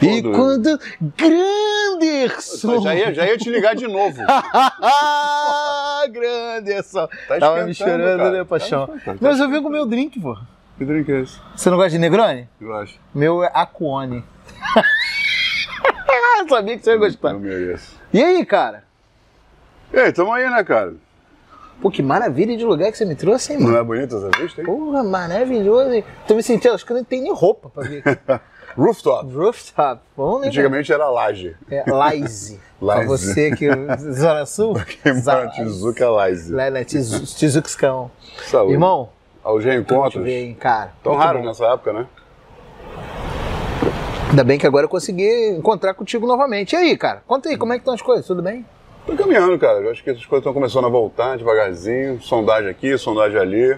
E quando. Granderson! Já ia, já ia te ligar de novo. Granderson! Tá Tava me chorando, cara. né, paixão? Tá. Mas eu vim com o meu drink, pô. Que drink é esse? Você não gosta de Negroni? Eu acho. Meu é Aquone. Eu sabia que você ia gostar. Não mereço. E aí, cara? E aí, tamo aí, né, cara? Pô, que maravilha de lugar que você me trouxe, hein, mano? Não é bonita essa vista, hein? Porra, maravilhoso, hein? Tô me sentindo, acho que eu não tenho nem roupa pra vir aqui. Rooftop. Rooftop. Vamos né? Antigamente era laje. É, Laise. Pra Laise. você que. Zona Sul? Quem mora Tizuca Laje. Lá na. Saúde. Irmão, Aos reencontros. hein, cara. Tão raros bom. nessa época, né? Ainda bem que agora eu consegui encontrar contigo novamente. E aí, cara? Conta aí, como é que estão as coisas? Tudo bem? Tô caminhando, cara. Eu acho que essas coisas estão começando a voltar devagarzinho. Sondagem aqui, sondagem ali.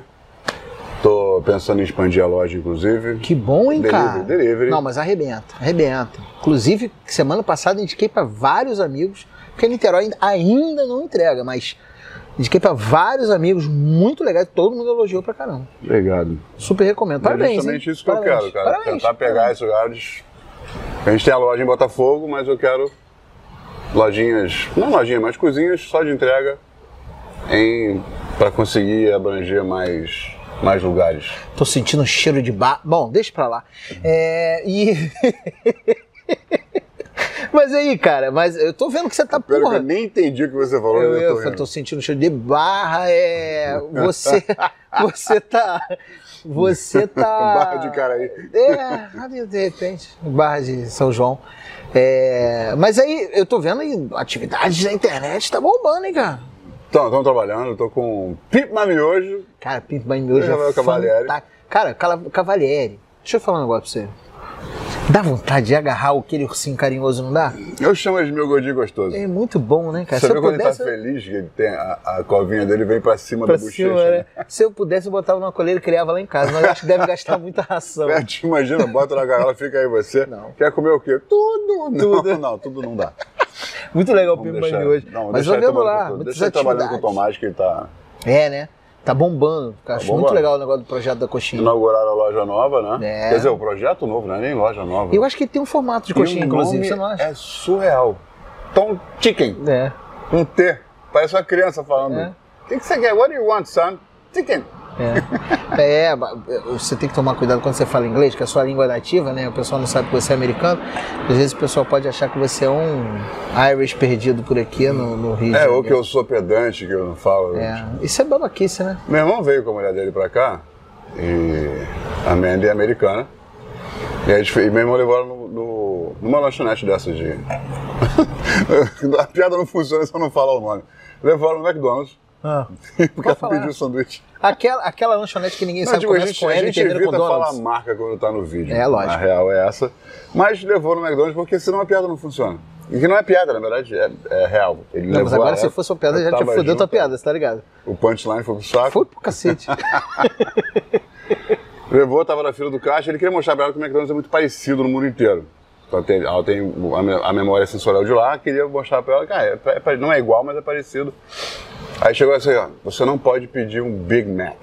Tô pensando em expandir a loja, inclusive. Que bom, hein, Delivery, cara? delivery. Não, mas arrebenta, arrebenta. Inclusive, semana passada indiquei pra vários amigos, porque Niterói ainda- não entrega, mas indiquei pra vários amigos muito legais, todo mundo elogiou pra caramba. Obrigado. Super recomendo. É Parabéns. justamente hein? isso que eu Parabéns. quero, cara. Parabéns. Tentar pegar Parabéns. esses lugares. A gente tem a loja em Botafogo, mas eu quero lojinhas, não lojinhas, mas cozinhas só de entrega em para conseguir abranger mais mais lugares. Tô sentindo um cheiro de bar. Bom, deixa pra lá. É, e. mas aí, cara, mas eu tô vendo que você tá que porra. eu nem entendi o que você falou. Eu, eu eu, tô tô, rindo. sentindo cheiro de barra, é. Você. Você tá. Você tá. Barra de cara aí. É, de repente, Barra de São João. É, mas aí, eu tô vendo aí, atividades na internet tá bombando, hein, cara? Então, estamos trabalhando, tô com Pipo Mamiojo. Cara, Pinto Banho Miojo Rafael é Cavalieri. Cara, Cavalieri, deixa eu falar um negócio pra você. Dá vontade de agarrar aquele ursinho carinhoso, não dá? Eu chamo de meu gordinho gostoso. É muito bom, né, cara? Você Se eu quando ele tá pudesse, feliz, que ele tem a, a covinha dele vem pra cima pra da bochecha. né? né? Se eu pudesse, eu botava numa coleira e criava lá em casa. Mas acho que deve gastar muita ração. É, te imagina, bota na gaiola, fica aí você. Não. Quer comer o quê? Tudo. Tudo. Não, não, tudo não dá. Muito legal o Vamos deixar- Banho Miojo. não, Mas eu trabalhando lá, com Deixa ele trabalhando com o. Tomás, que ele tá É, né? Tá bombando. Eu Acho Tá muito bombando. legal o negócio do projeto da coxinha. inauguraram a loja nova, né? É. Quer dizer, o projeto novo, não é nem loja nova. Eu acho que tem um formato de coxinha, inclusive, você não acha? É surreal. Tom Chicken. É. Um T. Parece uma criança falando. É. O que, que você quer? What do you want, son? Chicken. É. é, você tem que tomar cuidado quando você fala inglês, que é a sua língua nativa, né? O pessoal não sabe que você é americano. Às vezes o pessoal pode achar que você é um Irish perdido por aqui no, no Rio. de É, ou que eu sou pedante, que eu não falo. É, isso é babaquice, né? Meu irmão veio com a mulher dele pra cá, e a Mandy é americana. E, a gente, fe- e meu irmão levou ela no, no- numa lanchonete dessas de. a piada não funciona se eu não falar o nome. Levou ela no McDonald's, porque ela falar. pediu sanduíche. Aquela, aquela lanchonete que ninguém Não, sabe a começa gente, com a L e gente termina com a Donuts. marca quando tá no vídeo. É, lógico. A real é essa. Mas levou no McDonald's porque senão a piada não funciona. E que não é piada, na verdade, é, é real. Ele Não, mas agora a- se fosse uma piada, já tava fudeu tua piada, você tá ligado? O punchline foi pro saco. Foi pro cacete. Levou, tava na fila do caixa, ele queria mostrar pra ela que o McDonald's é muito parecido no mundo inteiro. Então tem, ela tem a, me- a memória sensorial de lá, queria mostrar pra ela que ah, é, é pare- não é igual, mas é parecido. Aí chegou assim, ó, você não pode pedir um Big Mac.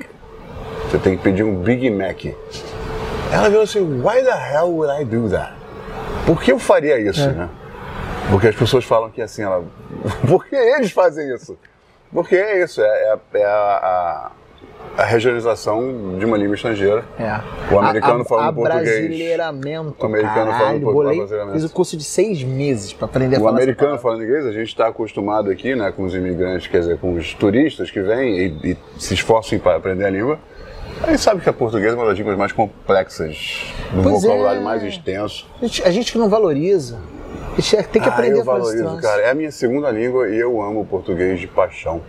Você tem que pedir um Big Mac. Ela viu assim, why the hell would I do that? Por que eu faria isso, né? Porque as pessoas falam que assim, ela. Por que eles fazem isso? Porque é isso, é, é é a, a, regionalização de uma língua estrangeira. É. O americano a, falando a português. Brasileiramento. O americano caralho, falando bolei, brasileiramento. Fiz o curso de seis meses pra aprender a O falar essa americano falando inglês, a gente está acostumado aqui, né, com os imigrantes, quer dizer, com os turistas que vêm e, e se esforçam para aprender a língua. A gente sabe que a portuguesa é uma das línguas mais complexas, do Pois vocabulário é. mais extenso. A gente, a gente que não valoriza. A gente tem que Ah, aprender eu a falar esse valorizo, troço. cara. É a minha segunda língua e eu amo o português de paixão.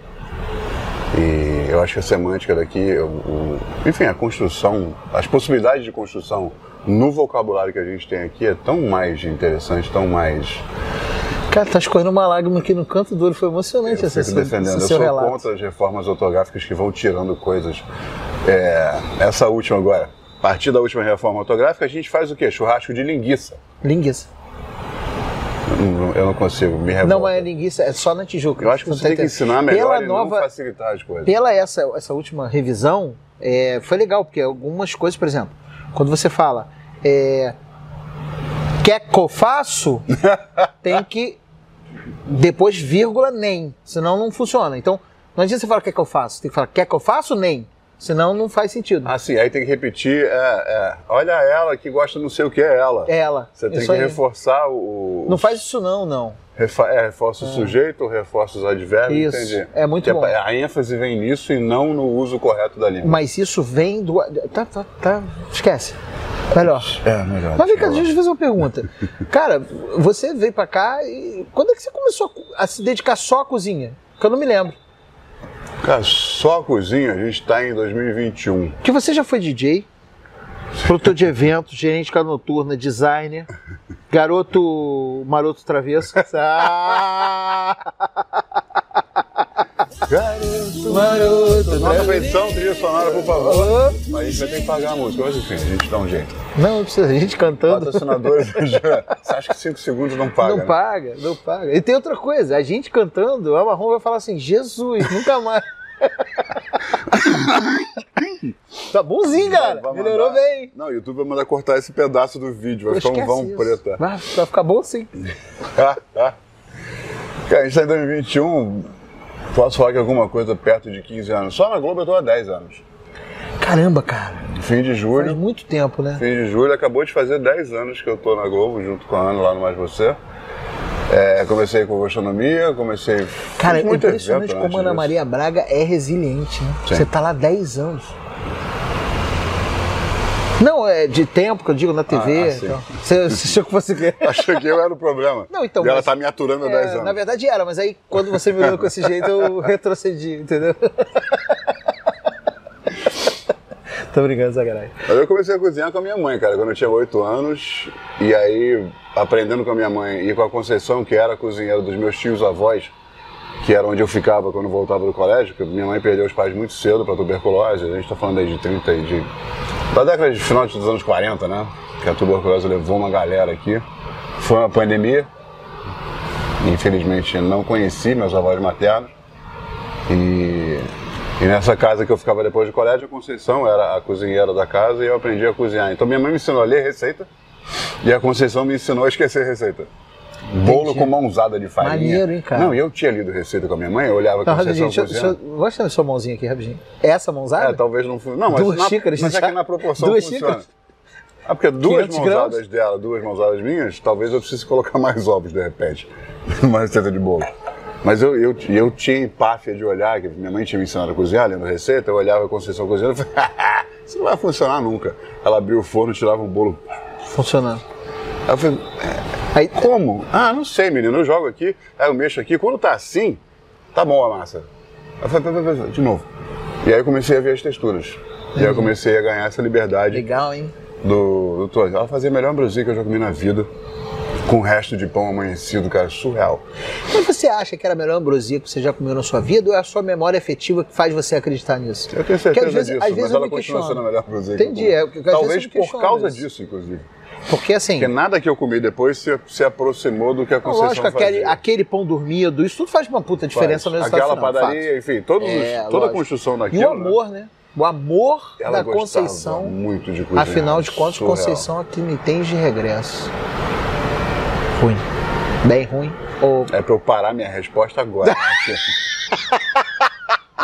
E eu acho que a semântica daqui, o- o- enfim, a construção, as possibilidades de construção no vocabulário que a gente tem aqui é tão mais interessante, tão mais. Cara, tá escorrendo uma lágrima aqui no canto do olho. Foi emocionante Eu esse, fico defendendo. Eu sou relato. contra as reformas ortográficas que vão tirando coisas. É, essa última agora, a partir da última reforma ortográfica, a gente faz o quê? Churrasco de linguiça. Linguiça. Eu não- consigo, me revolta. Não é linguiça, é só na Tijuca. Eu acho que você tem que ensinar melhor Pela e nova, não facilitar as coisas. pela essa, essa última revisão, é, foi legal, porque algumas coisas, por exemplo, quando você fala é, quer que eu faço, tem que depois vírgula nem, senão não funciona. Então, não adianta você falar quer que eu faço, tem que falar quer que eu faço nem, senão não faz sentido. Ah, sim, aí tem que repetir, é, é, olha ela que gosta não sei o que é ela. Ela. Você tem que aí. reforçar o... Não faz isso não, não. Refa é, reforça o sujeito, reforça os advérbios, Isso, entendi. é muito Que bom. A ênfase vem nisso e não no uso correto da língua. Mas isso vem do. Tá, tá, tá. Esquece. Melhor. É, melhor. Mas vem cá, deixa eu fazer uma pergunta. Cara, você veio pra cá e. Quando é que você começou a se dedicar só à cozinha? Que eu não me lembro. Cara, só a cozinha, a gente tá em 2021. Porque você já foi DJ, produtor de eventos, gerente de casa noturna, designer, garoto maroto travesso. Ah! Garoto, Maroto Nossa edição, trilha sonora, por favor. Mas a gente vai ter que pagar a música, mas enfim, a gente dá um jeito. Não, não precisa, a gente cantando. Patrocinadores, você acha que 5 segundos não paga? Não né? paga, não paga. E tem outra coisa, a gente cantando, a Marrom vai falar assim, Jesus, nunca mais. tá bonzinho, cara. Vai mandar- Melhorou bem. Não, o YouTube vai mandar cortar esse pedaço do vídeo, vai ficar um vão isso. preta. Vai, vai ficar bom sim. Cara, a gente tá em 2021, posso falar que alguma coisa perto de 15 anos. Só na Globo eu tô há 10 anos. Caramba, cara. Fim de Faz julho, muito tempo, né? fim de julho, acabou de fazer 10 anos que eu tô na Globo, junto com a Ana lá no Mais Você. É, comecei com gastronomia, comecei... Cara, é impressionante como Ana. Maria Braga é resiliente, né? Sim. Você tá lá 10 anos. Não, é de tempo que eu digo na TV. Ah, sim. então. Você, você achou que fosse? Achei que eu era o problema. Não, então, E ela tá me aturando há É, 10 anos. Na verdade era, mas aí quando você me olhou com esse jeito, eu retrocedi, entendeu? Tô brincando, sacanagem. Eu comecei a cozinhar com a minha mãe, cara, quando eu tinha 8 anos. E aí, aprendendo com a minha mãe e com a Conceição, que era a cozinheira dos meus tios avós, que era onde eu ficava quando voltava do colégio, porque minha mãe perdeu os pais muito cedo para tuberculose. A gente tá falando aí de 30 e de. Da década de final dos anos 40, né? Que a tuberculose levou uma galera aqui. Foi uma pandemia. Infelizmente não conheci meus avós maternos. E, e nessa casa que eu ficava depois do colégio, a Conceição era a cozinheira da casa e eu aprendi a cozinhar. Então minha mãe me ensinou a ler receita e a Conceição me ensinou a esquecer receita. Bolo com mãozada de farinha. Maneiro, hein, cara? Não, eu tinha lido receita com a minha mãe, eu olhava Não, Conceição rapidinho, deixa, cozinhando. deixa, eu- mostra a sua mãozinha aqui, rapidinho. Essa mãozada? É, talvez não. Não, mas, Duas na, xícaras mas é que na proporção Duas funciona. xícaras? Ah, porque duas 500 mãozadas dela, duas mãozadas minhas, talvez eu precise colocar mais ovos de repente, numa receita de bolo. Mas eu, eu, eu tinha empáfia de olhar, que minha mãe tinha me ensinado a cozinhar, lendo receita, eu olhava a Conceição cozinhando e falei, isso não vai funcionar nunca. Ela abriu o forno, tirava um bolo. Funcionando. Aí eu falei, Aí, como? Ah, não sei, menino, eu jogo aqui, aí eu mexo aqui, quando tá assim, tá bom a massa. Aí eu falei, "Pera, pera, pera", de novo. E aí eu comecei a ver as texturas. E aí eu comecei a ganhar essa liberdade legal, hein? do, do Torres. Ela fazia a melhor ambrosia que eu já comi na vida, com o resto de pão amanhecido, cara, surreal. Mas você acha que era a melhor ambrosia que você já comeu na sua vida ou é a sua memória afetiva que faz você acreditar nisso? Eu tenho Porque certeza às vezes, disso, às vezes mas ela continua questiono. sendo a melhor ambrosia que eu Entendi, comi. é, Talvez por causa isso. disso, inclusive. Porque assim, Porque nada que eu comi depois se, se aproximou do que a Conceição lógico, aquele, aquele pão dormido, isso tudo faz uma puta diferença Faz. no resultado Aquela final, padaria, fato. enfim, todos os- É, toda a construção E daquilo. o amor, né? O amor Ela da Conceição. muito de cozinhar, Afinal de contas, surreal. Conceição aqui me tem de regresso. Ruim. Bem ruim. Ou É pra eu parar minha resposta agora.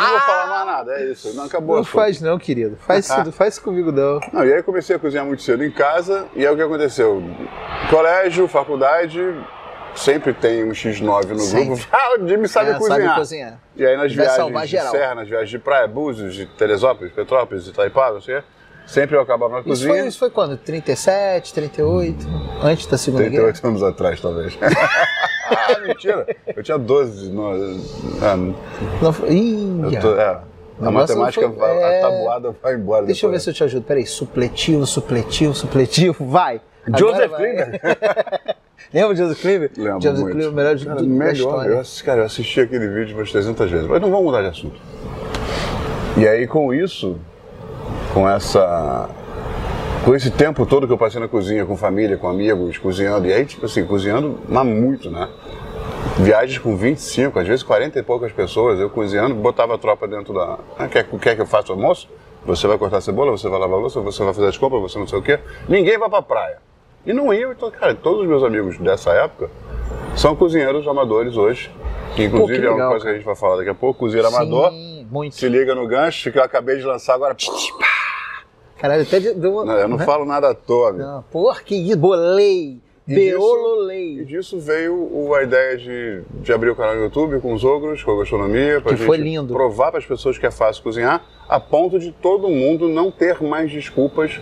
não vou falar mais nada, é isso. Não acabou. não faz não, querido. Faz isso, faz isso comigo não. Não, e aí comecei a cozinhar muito cedo em casa, e aí o que aconteceu? Colégio, faculdade, sempre tem um X9 no Sempre. grupo. Ah, o Jimmy sabe É, cozinhar. sabe cozinhar. E aí nas Vai viagens de serra, nas viagens de praia, Búzios, de Teresópolis, Petrópolis, Itaipava, não sei o quê, sempre eu acabava na Isso cozinha. foi, isso foi quando? 37, 38? Antes da Segunda Guerra? 38 anos atrás, talvez. ah, mentira. Eu tinha 12. No, ah, Não, foi- Ih, tô, é, a matemática, foi- vai, é. a tabuada vai embora. Deixa eu ver depois. se eu te ajudo. Peraí, supletivo, supletivo, supletivo, vai! Joseph. Klimber? Lembra de Joseph Klimber? Lembro Joseph muito. Klimber, o melhor de cara, tudo melhor. Eu, assisti- cara, eu assisti aquele vídeo umas 300 vezes. Mas não vamos mudar de assunto. E aí, com isso, com essa... Com esse tempo todo que eu passei na cozinha, com família, com amigos, cozinhando. E aí, tipo assim, cozinhando, mas muito, né? Viagens com 25, às vezes 40 e poucas pessoas, eu cozinhando, botava a tropa dentro da. Ah, quer, quer que eu faça o almoço? Você vai cortar a cebola, você vai lavar a louça, você vai fazer as compras, você não sei o quê. Ninguém vai pra praia. E não ia, então, cara, todos os meus amigos dessa época são cozinheiros amadores hoje. Que inclusive que é uma legal, coisa que a cara. gente vai falar daqui a pouco, cozinheiro amador. Sim, muito. Se liga no gancho que eu acabei de lançar agora. Caralho, até de- deu uma. Não, eu não né? falo nada à toa. Não, porra, que bolei. Beololei. E disso veio o- a ideia de, de abrir o canal no YouTube com os ogros, com a gastronomia, pra Que gente foi lindo. provar para as pessoas que é fácil cozinhar, a ponto de todo mundo não ter mais desculpas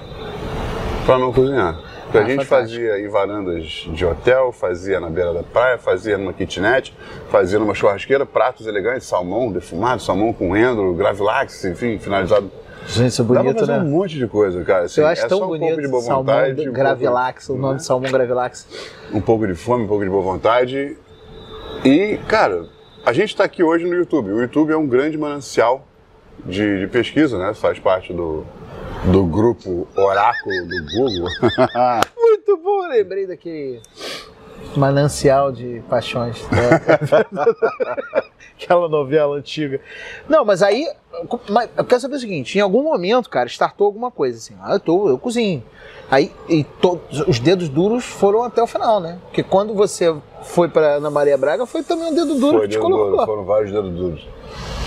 para não cozinhar. Porque a Ah, gente fantástico. fazia em varandas de hotel, fazia na beira da praia, fazia numa kitnet, fazia numa churrasqueira, pratos elegantes, salmão defumado, salmão com endro, gravilax, enfim, finalizado. Gente, isso é Dá pra bonito, fazer né? um monte de coisa, cara. assim, Eu acho é tão só um bonito. pouco de boa salmão vontade, de- um pouco- Gravilax, o nome né? de salmão Gravilax. um pouco de fome, um pouco de boa vontade. E, cara, a gente está aqui hoje no YouTube. O YouTube é um grande manancial de, de pesquisa, né? Faz parte do, do grupo Oráculo do Google. Muito bom, lembrei daquele manancial de paixões. né? Aquela novela antiga. Não, mas aí, mas eu quero saber o seguinte: em algum momento, cara, startou alguma coisa assim. Ah, eu, tô, eu cozinho. Aí, e todos os dedos duros foram até o final, né? Porque quando você foi pra Ana Maria Braga, foi também um dedo duro Foi, que te colocou. duro, foram vários dedos duros.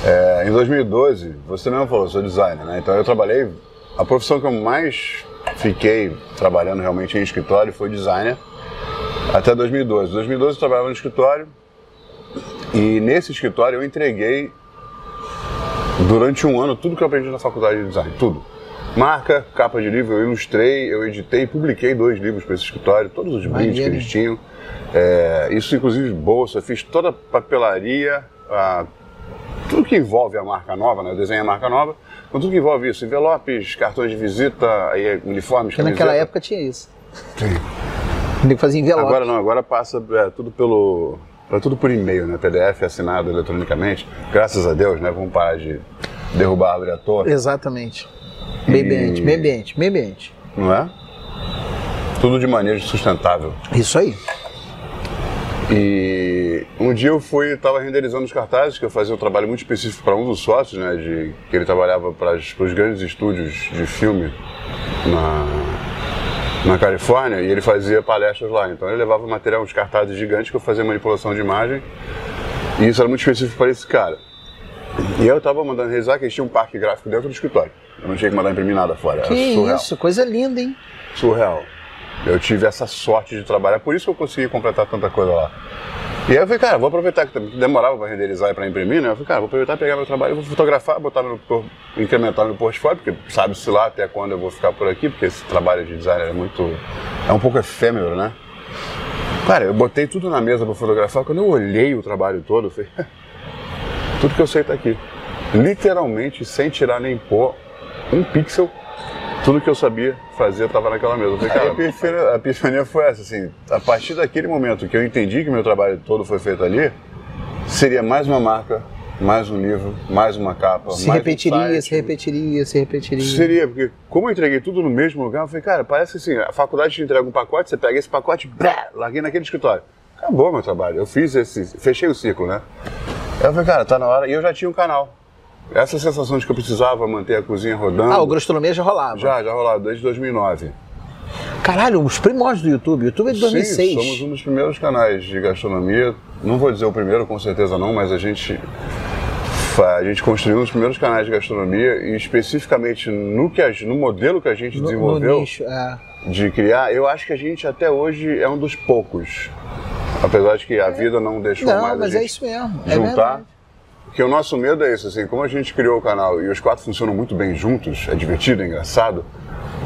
É, em 2012, você mesmo falou, eu sou designer, né? Então eu trabalhei. A profissão que eu mais fiquei trabalhando realmente em escritório foi designer até 2012. Em 2012 eu trabalhava no escritório e nesse escritório eu entreguei durante um ano tudo que eu aprendi na faculdade de design, tudo. Marca, capa de livro, eu ilustrei, eu editei e publiquei dois livros para esse escritório, todos os brindes que eles tinham. É, isso inclusive bolsa, fiz toda a papelaria, a- tudo que envolve a marca nova, né? Eu desenho a marca nova, então tudo que envolve isso, envelopes, cartões de visita, aí, uniformes, Porque naquela camiseta. época tinha isso. Tem que fazer envelope. Agora não, agora passa é, tudo pelo. É tudo por e-mail, né? PDF assinado eletronicamente. Graças a Deus, né? Vamos parar de derrubar a árvore à toa, Exatamente. Meio E- ambiente, meio ambiente, meio ambiente. não é? Tudo de maneira sustentável. Isso aí. E um dia eu fui, estava renderizando os cartazes, que eu fazia um trabalho muito específico para um dos sócios, né? De, que ele trabalhava para os grandes estúdios de filme na, na Califórnia e ele fazia palestras lá. Então ele levava material, uns cartazes gigantes que eu fazia manipulação de imagem. E isso era muito específico para esse cara. E eu estava mandando realizar que eles tinham um parque gráfico dentro do escritório. Eu não tinha que mandar imprimir nada fora. Que isso, coisa linda, hein? surreal. Eu tive essa sorte de trabalhar, por isso que eu consegui completar tanta coisa lá. E aí eu falei, cara, vou aproveitar que demorava para renderizar e para imprimir, né? Eu falei, cara, vou aproveitar, pegar meu trabalho, vou fotografar, botar por- incrementar meu portfólio, porque sabe-se lá até quando eu vou ficar por aqui, porque esse trabalho de design é muito. é um pouco efêmero, né? Cara, eu botei tudo na mesa para fotografar, quando eu olhei o trabalho todo, eu falei, tudo que eu sei tá aqui. Literalmente, sem tirar nem pôr um pixel, tudo que eu sabia fazer estava naquela mesa. Falei, cara, a epifania, a epifania foi essa, assim, a partir daquele momento que eu entendi que meu trabalho todo foi feito ali, seria mais uma marca, mais um livro, mais uma capa, Se mais um repetiria, site. se repetiria, se repetiria. Seria, porque como eu entreguei tudo no mesmo lugar, eu falei, cara, parece assim, a faculdade te entrega um pacote, você pega esse pacote, blá, larguei naquele escritório. Acabou meu trabalho, eu fiz esse, fechei o ciclo, né? Aí eu falei, cara, tá na hora, e eu já tinha um canal. Essa sensação de que eu precisava manter a cozinha rodando, Ah, o gastronomia já rolava. já, já rolava desde 2009. Caralho, os primórdios do YouTube. O YouTube é de 2006. Sim, somos um dos primeiros canais de gastronomia, não vou dizer o primeiro, com certeza não, mas a gente a gente construiu um dos primeiros canais de gastronomia e especificamente no, que a, no modelo que a gente no, no desenvolveu nicho. É. de criar, eu acho que a gente até hoje é um dos poucos. Apesar de que a vida não deixou Não, mais mas a é gente isso mesmo. É juntar. verdade. Porque o nosso medo é esse, assim, como a gente criou o canal e os quatro funcionam muito bem juntos, é divertido, é engraçado.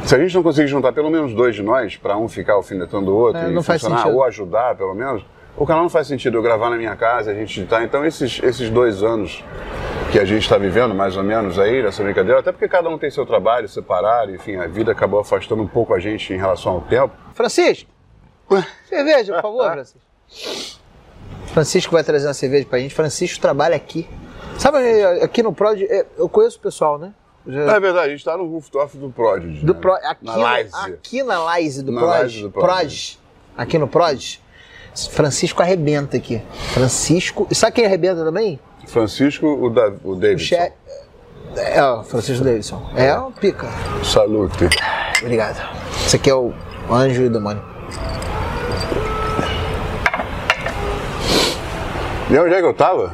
Se a gente não conseguir juntar pelo menos dois de nós, para um ficar alfinetando o outro É, e funcionar, ou ajudar pelo menos, o canal não faz sentido eu gravar na minha casa, a gente editar. Então esses, esses dois anos que a gente está vivendo, mais ou menos aí, nessa brincadeira, até porque cada um tem seu trabalho, separado, enfim, a vida acabou afastando um pouco a gente em relação ao tempo. Francisco, cerveja, por favor, Francisco. Francisco vai trazer uma cerveja pra gente. Francisco trabalha aqui. Sabe, aqui no Prod, é, eu conheço o pessoal, né? Já- É verdade, a gente está no rooftop do Prodigy. do né? Pro, aqui, na Laise. aqui na Laise do Na Prod, Laise do Prod. Prod, aqui no Prod, Francisco arrebenta aqui. Francisco. E sabe quem arrebenta também? Francisco, o, da, o O Davidson. che... É, o Francisco Davidson. É o pica. Salute. Obrigado. Esse aqui é o anjo e o demônio. E onde é que eu tava?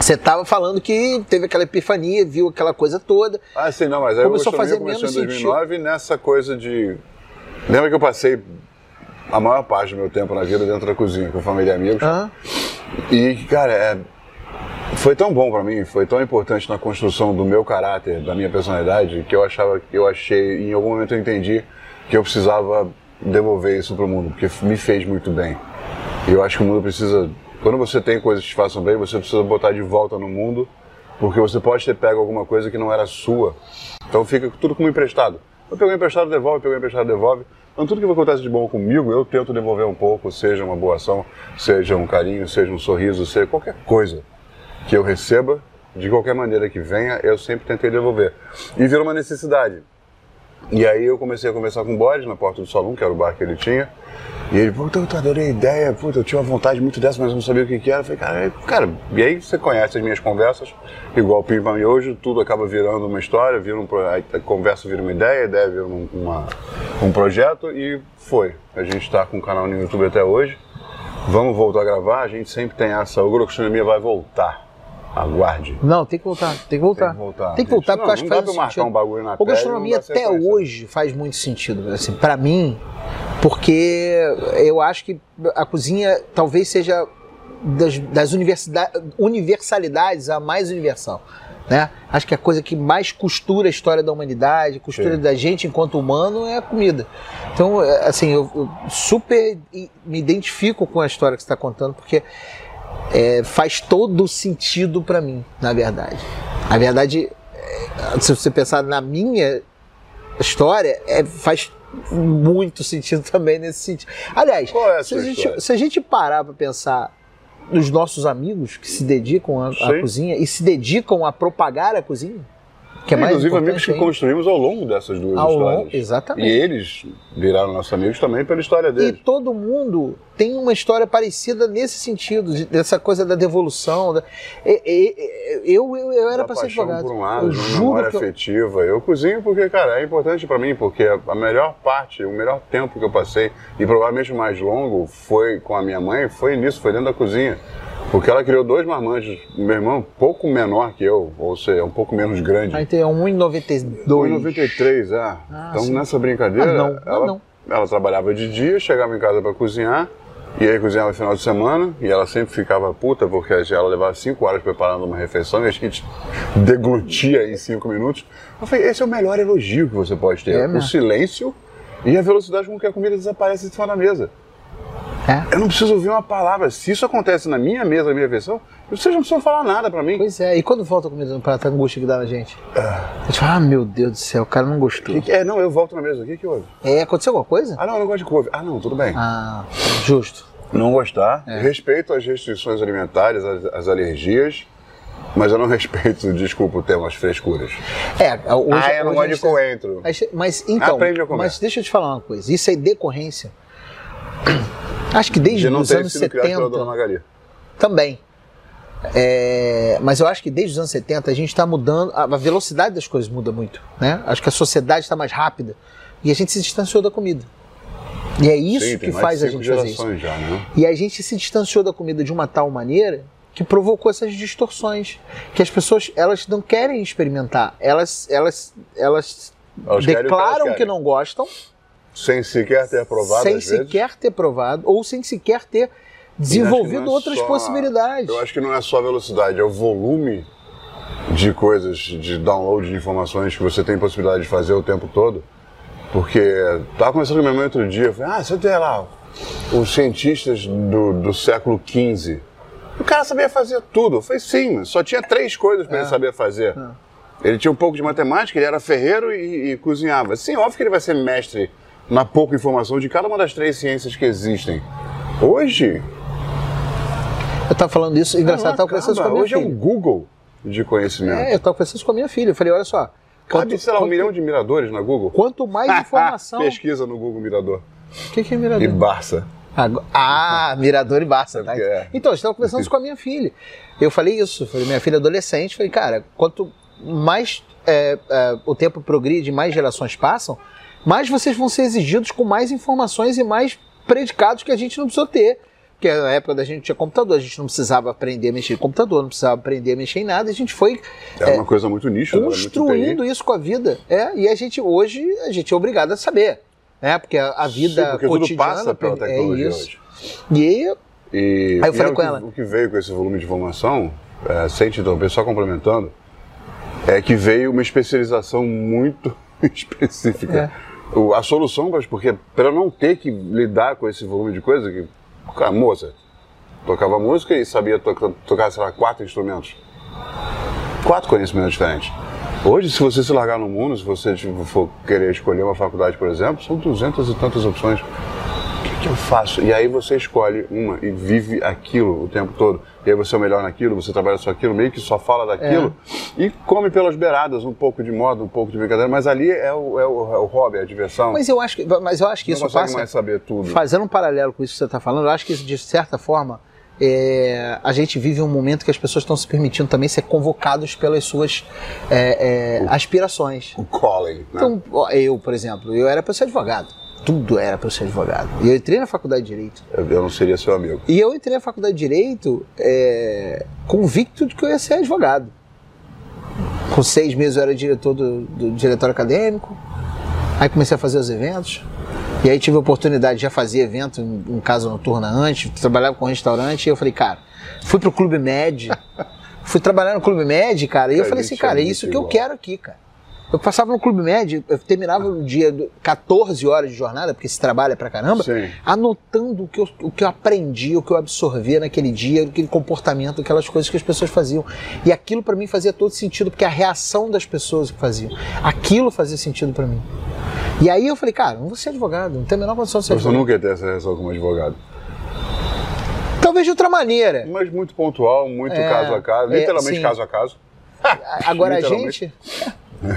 Você tava falando que teve aquela epifania, viu aquela coisa toda. Ah, sim, não, mas aí Começou o a fazer começou em menos 2009 nessa coisa de... Lembra que eu passei a maior parte do meu tempo na vida dentro da cozinha, com família e amigos. E, cara, é, foi tão bom pra mim, foi tão importante na construção do meu caráter, da minha personalidade, que eu achava que eu achei, em algum momento eu entendi que eu precisava devolver isso pro mundo, porque me fez muito bem. E eu acho que o mundo precisa, quando você tem coisas que te façam bem, você precisa botar de volta no mundo, porque você pode ter pego alguma coisa que não era sua. Então fica tudo como emprestado. Eu pego emprestado, devolve, pego emprestado, devolve. Então tudo que acontece de bom comigo, eu tento devolver um pouco, seja uma boa ação, seja um carinho, seja um sorriso, seja qualquer coisa que eu receba, de qualquer maneira que venha, eu sempre tentei devolver. E virou uma necessidade. E aí eu comecei a conversar com o Boris na porta do salão, que era o bar que ele tinha. E ele, puta, eu adorei a ideia, puta, eu tinha uma vontade muito dessa, mas eu não sabia o que, que era. Eu falei, cara, é- cara, e aí você conhece as minhas conversas, igual o Pimpa Miojo, tudo acaba virando uma história, vira um, a conversa vira uma ideia, a ideia vira um, uma- um projeto e foi. A gente está com o canal no YouTube até hoje. Vamos voltar a gravar, a gente sempre tem essa, o Groxonomia vai voltar. Aguarde. Não, tem que voltar, tem que voltar. Tem que voltar. Tem que voltar, porque eu não, acho que faz marcar sentido. um bagulho na O gastronomia até hoje faz muito sentido, assim, para mim, porque eu acho que a cozinha talvez seja das, das universalidades a mais universal. Né? Acho que a coisa que mais costura a história da humanidade, costura Sim. da gente enquanto humano é a comida. Então, é, assim, eu, eu super me identifico com a história que você está contando, porque é, faz todo sentido para mim, na verdade. Na verdade, é, se você pensar na minha história, é, faz muito sentido também nesse sentido. Aliás, é se, a gente, se a gente parar para pensar nos nossos amigos que se dedicam à, cozinha e se dedicam a propagar a cozinha, que é Inclusive amigos que construímos ao longo dessas duas Ao histórias. longo- exatamente. E eles viraram nossos amigos também pela história E deles. todo mundo tem uma história parecida nesse sentido, de- dessa coisa da devolução. da- e- e- e- eu, eu, eu era para ser advogado. por um lado, eu juro que eu, afetiva. Eu cozinho porque, cara, é importante pra mim, porque a melhor parte, o melhor tempo que eu passei, e provavelmente o mais longo, foi com a minha mãe, foi nisso, foi dentro da cozinha. Porque ela criou dois marmanjos, meu irmão um pouco menor que eu, ou seja, um pouco menos grande. Aí tem 1,92. 1,93, é. Ah, então sim. nessa brincadeira, Ah, não. Ah, ela, não. ela trabalhava de dia, chegava em casa pra cozinhar, e aí cozinhava no final de semana, e ela sempre ficava puta, porque ela levava 5 horas preparando uma refeição, e a gente deglutia em 5 minutos. Eu falei, esse é o melhor elogio que você pode ter. É o mesmo. silêncio e a velocidade com que a comida desaparece de cima da mesa. É. Eu não preciso ouvir uma palavra. Se isso acontece na minha mesa, na minha refeição, vocês não precisam falar nada pra mim. Pois é, e quando falta comida no prato, a angústia que dá na gente? A gente fala, ah, meu Deus do céu, o cara não gostou. Que que- É, não, eu volto na mesa. O que que houve? É, aconteceu alguma coisa? Ah, não, eu não gosto de couve. Ah, não, tudo bem. Ah, justo. Não gostar. É. Respeito as restrições alimentares, as, as alergias, mas eu não respeito, desculpa o termo, as frescuras. É, hoje, ah, eu não gosto a de tá- coentro. Mas, mas então, Aprende a comer. mas deixa eu te falar uma coisa. Isso é decorrência. Acho que desde os anos sido criado pela 70 Dona Magali. também. É, mas eu acho que desde os anos 70 a gente está mudando, a velocidade das coisas muda muito. Né? Acho que a sociedade está mais rápida e a gente se distanciou da comida. E é isso Sim, que faz a gente fazer isso. já, né? E a gente se distanciou da comida de uma tal maneira que provocou essas distorções. Que as pessoas elas não querem experimentar. Elas, elas, elas o que elas declaram que não gostam, Sem sequer ter provado, sem às vezes. sequer ter provado, ou sem sequer ter desenvolvido é outras só- possibilidades. Eu acho que não é só a velocidade, é o volume de coisas, de download de informações que você tem possibilidade de fazer o tempo todo. Porque tava conversando com minha mãe outro dia, eu falei, ah, você tem lá os cientistas do, do século XV. O cara sabia fazer tudo. Eu falei, sim, mas só tinha três coisas para ele saber fazer. Ele tinha um pouco de matemática, ele era ferreiro e, e cozinhava. Sim, óbvio que ele vai ser mestre na pouca informação de cada uma das três ciências que existem. Hoje, Eu tava falando isso, engraçado, eu não tava conversando com a minha Hoje é um filha. Google de conhecimento. É, eu tava conversando isso com a minha filha. Eu falei, olha só. Cabe, Quanto, sei lá, um quanto- milhão de miradores na Google. quanto mais informação. Pesquisa no Google Mirador. O que, que é E mirador? Barça. Agora- Ah, Mirador e Barça, tá? é. Então, eu estava conversando isso com a minha filha. Eu falei isso, falei, minha filha é adolescente, falei, cara, quanto mais é, é, o tempo progride, mais gerações passam, mais vocês vão ser exigidos com mais informações e mais predicados que a gente não precisou ter. porque na época da gente tinha computador, a gente não precisava aprender a mexer em computador, não precisava aprender a mexer em nada, a gente foi Era uma coisa muito nicho, né? Muito construindo TI. isso com a vida. É, e a gente hoje a gente é obrigado a saber, né? Porque a, a vida Sim, porque tudo cotidiana passa pela é tecnologia isso. hoje. E aí, E, Aí eu e falei é com o que, ela. O que veio com esse volume de informação, é, sem te interromper, só complementando, é que veio uma especialização muito específica. É. A solução, porque para não ter que lidar com esse volume de coisa, que, cara, moça, tocava música e sabia to tocar, sei lá, quatro instrumentos. Quatro conhecimentos diferentes. Hoje, se você se largar no mundo, se você tipo, for querer escolher uma faculdade, por exemplo, são duzentas e tantas opções. O que, eu faço? E aí você escolhe uma e vive aquilo o tempo todo. E aí você é o melhor naquilo, você trabalha só aquilo, meio que só fala daquilo. E come pelas beiradas, um pouco de moda, um pouco de brincadeira, mas ali é o, é o, é o hobby, é a diversão. mas eu acho que, mas eu acho que não isso passa mais saber tudo. fazendo um paralelo com isso que você está falando, eu acho que isso, de certa forma é, a gente vive um momento que as pessoas estão se permitindo também ser convocados pelas suas é, é, aspirações. O calling, né? Então, eu, por exemplo, eu era para ser advogado. Tudo era para ser advogado. E eu entrei na faculdade de Direito. eu, eu não seria seu amigo. E eu entrei na faculdade de Direito é, convicto de que eu ia ser advogado. Com seis meses eu era diretor do, do diretório acadêmico. Aí comecei a fazer os eventos. E aí tive a oportunidade de já fazer evento em, em casa noturna antes, trabalhava com restaurante. E eu falei, cara, fui pro Clube Med. fui trabalhar no Clube Med, cara. E eu Cara, falei a assim, é cara, é muito isso que eu igual. quero aqui, cara. Eu passava no Clube Med, eu terminava o dia do 14 horas de jornada, porque esse trabalho é pra caramba, Sim. anotando o que, eu, o que eu aprendi, o que eu absorvia naquele dia, aquele comportamento, aquelas coisas que as pessoas faziam. E aquilo pra mim fazia todo sentido, porque a reação das pessoas que faziam, aquilo fazia sentido pra mim. E aí eu falei, cara, não vou ser advogado, não tenho a menor condição de ser Você advogado. nunca ia ter essa relação como advogado. Talvez de outra maneira. Mas muito pontual, muito É, caso a caso, é, literalmente sim. caso a caso. Agora a gente.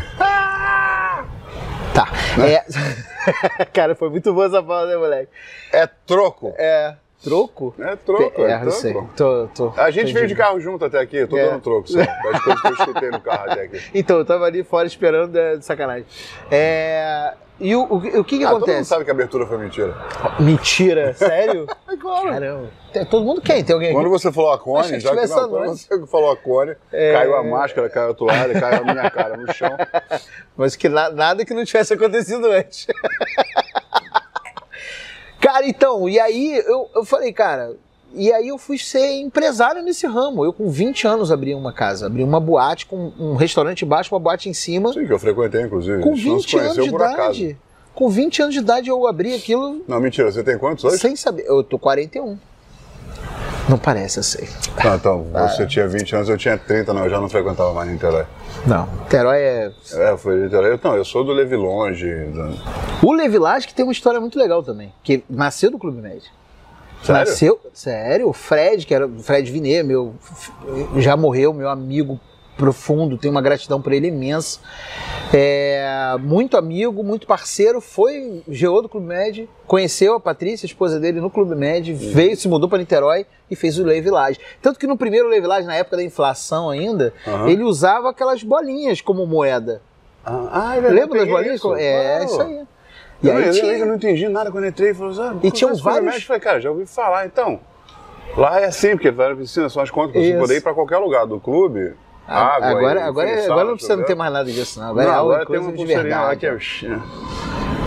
tá. É... cara, foi muito boa essa fala, né, moleque? É troco. É. Troco? É troco, é, É, não sei. troco. Tô, tô, A gente entendi. veio de carro junto até aqui, eu tô É. dando troco só. Das coisas que eu escutei no carro até aqui. Então, eu tava ali fora esperando, é, de sacanagem. É, E o, o, o que que Ah, todo mundo acontece? sabe que a abertura foi mentira. Mentira, sério? É claro. Caramba. Tem- todo mundo quem? Tem alguém aqui? Quando você falou a Cone, já que não, quando você falou a Cone, É. caiu a máscara, caiu a toalha, caiu a minha cara no chão. Mas que na- nada que não tivesse acontecido antes. Cara, então, e aí eu, eu falei, cara, e aí eu fui ser empresário nesse ramo. Eu com 20 anos abri uma casa, abri uma boate com um restaurante embaixo, uma boate em cima. Sim, que eu frequentei, inclusive. Com A gente não se 20 anos de idade. Com 20 anos de idade eu abri aquilo Não, mentira, você tem quantos hoje? sem saber. Eu tô 41. Não parece, eu sei. Não, então, Ah. você tinha 20 anos, eu tinha 30, não, eu já não frequentava mais Niterói. Não. Terói é. É, foi Niterói. Não, eu sou do Levi Longe. do- O Levilage que tem uma história muito legal também. Que nasceu do Clube Med. Sério? Nasceu, sério, o Fred, que era o Fred Vinet, meu, já morreu, meu amigo profundo, tenho uma gratidão por ele imensa. É, muito amigo, muito parceiro, foi GO do Clube Med, conheceu a Patrícia, a esposa dele, no Clube Med, veio, se mudou para Niterói e fez o Lei Village. Tanto que no primeiro Lei Village, na época da inflação ainda, Aham. ele usava aquelas bolinhas como moeda. Ah, é verdade, Lembra das bolinhas? isso, é, isso aí. E E aí eu, tinha- eu não entendi nada quando entrei e falou? E tinham conhece o Clube vários-? Eu falei, cara, já ouvi falar, então. Lá é assim, porque vai na piscina, são as contas você poder ir pra qualquer lugar do clube. Água, agora, agora, agora não precisa não ter mais nada disso, não. Agora Não, é algo agora tem uma de pulseirinha lá verdade. que é...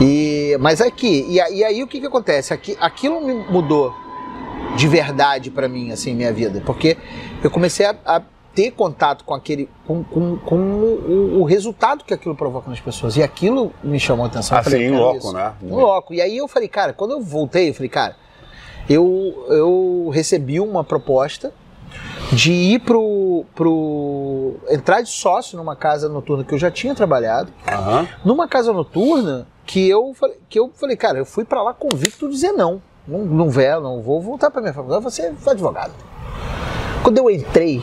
E, mas aqui, e, e aí o que que acontece? Aqui, aquilo me mudou de verdade pra mim, assim, minha vida. Porque eu comecei a, a ter contato com aquele, com, com, com o, o resultado que aquilo provoca nas pessoas. E aquilo me chamou a atenção. Assim, falei, em "Quero loco, isso." né? Em loco. E aí eu falei, cara, quando eu voltei, eu falei, cara, eu, eu recebi uma proposta de ir pro, pro. entrar de sócio numa casa noturna que eu já tinha trabalhado Aham. numa casa noturna que eu falei, que eu falei cara, eu fui pra lá convicto de dizer não. Não, não vou, não vou voltar pra minha faculdade, vou ser advogado. Quando eu entrei.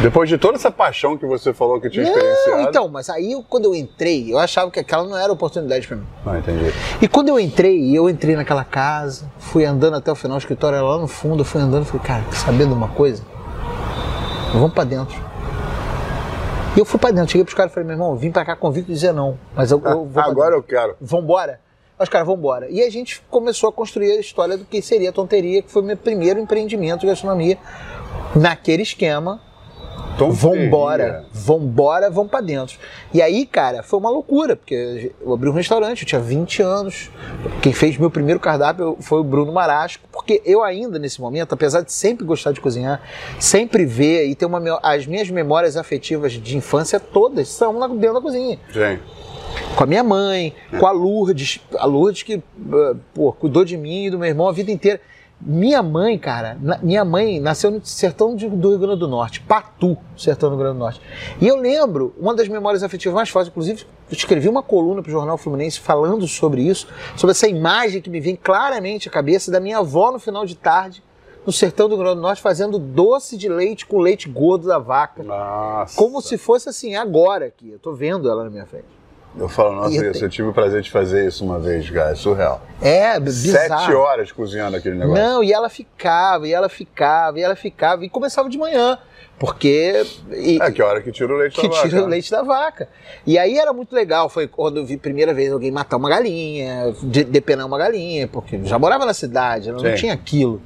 Depois de toda essa paixão que você falou que tinha experienciado... Não, então, mas aí eu- quando eu entrei, eu achava que aquela não era oportunidade pra mim. Ah, entendi. E quando eu entrei, eu entrei naquela casa, fui andando até o final, o escritório era lá no fundo, eu fui andando falei, cara, de uma coisa? Vamos pra dentro. E eu fui pra dentro, cheguei pros caras e falei, meu irmão, vim pra cá convicto de dizer não, mas eu, eu vou Agora eu quero. Vambora. Os caras, vão embora. E a gente começou a construir a história do que seria a Tonteria, que foi o meu primeiro empreendimento de gastronomia naquele esquema. Tonteria. Vambora, vambora, vamos pra dentro. E aí, cara, foi uma loucura, porque eu abri um restaurante, eu tinha 20 anos. Quem fez meu primeiro cardápio foi o Bruno Marasco, porque eu ainda, nesse momento, apesar de sempre gostar de cozinhar, sempre ver e ter uma. As minhas memórias afetivas de infância todas são dentro da cozinha Sim. com a minha mãe, com a Lourdes, a Lourdes que uh, pô, cuidou de mim e do meu irmão a vida inteira. Minha mãe, cara, na- minha mãe nasceu no sertão de- do Rio Grande do Norte, Patu, sertão do Rio Grande do Norte. E eu lembro, uma das memórias afetivas mais fortes, inclusive, eu escrevi uma coluna para o Jornal Fluminense falando sobre isso, sobre essa imagem que me vem claramente à cabeça da minha avó no final de tarde, no sertão do Rio Grande do Norte, fazendo doce de leite com leite gordo da vaca. Nossa. Como se fosse assim, agora aqui. Eu tô vendo ela na minha frente. Eu falo, nossa, eu isso, tenho- eu tive o prazer de fazer isso uma vez, cara. É surreal. É, bizarro. Sete horas cozinhando aquele negócio. Não, e ela ficava, e ela ficava, e ela ficava, e começava de manhã, porque. e- É, que hora que tira o leite que da vaca, tira o leite da vaca. E aí era muito legal, foi quando eu vi a primeira vez alguém matar uma galinha, de- depenar uma galinha, porque já morava na cidade, não Sim. tinha aquilo.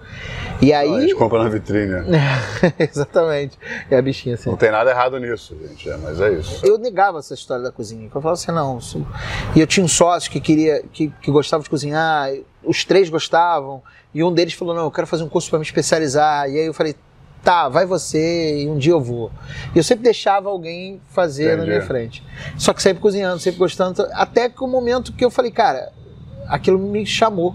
E A aí. gente compra na vitrine. Exatamente. É a bichinha assim. Não tem nada errado nisso, gente. é, mas é isso. Eu negava essa história da cozinha. Eu falava assim, não. isso- E eu tinha um sócio que queria, que, que gostava de cozinhar, os três gostavam, e um deles falou, não, eu quero fazer um curso para me especializar. E aí eu falei, tá, vai você, e um dia eu vou. E eu sempre deixava alguém fazer na Entendi. minha frente. Só que sempre cozinhando, sempre gostando, até que o momento que eu falei, cara, aquilo me chamou.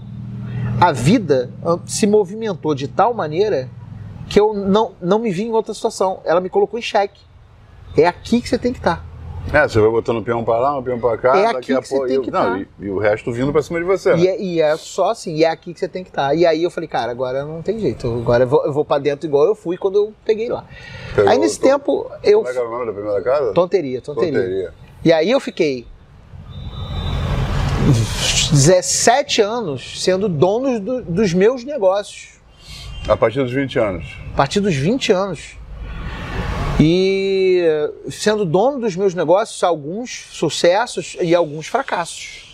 A vida ah, se movimentou de tal maneira que eu não, não me vi em outra situação. Ela me colocou em xeque. É aqui que você tem que estar. É, você vai botando um peão pra lá, um peão pra cá, É daqui aqui a pouco. e- não, tá. e, e o resto vindo pra cima de você. E né? é, e é só assim, e é aqui que você tem que estar. E aí eu falei, cara, agora não tem jeito. Agora eu vou, eu vou pra dentro igual eu fui quando eu peguei lá. Pegou aí nesse o- tempo eu. Como é que era o nome da primeira casa? Tonteria, tonteria. Tonteria. E aí eu fiquei 17 anos sendo dono do- dos meus negócios. A partir dos 20 anos. A partir dos 20 anos. E sendo dono dos meus negócios, alguns sucessos e alguns fracassos.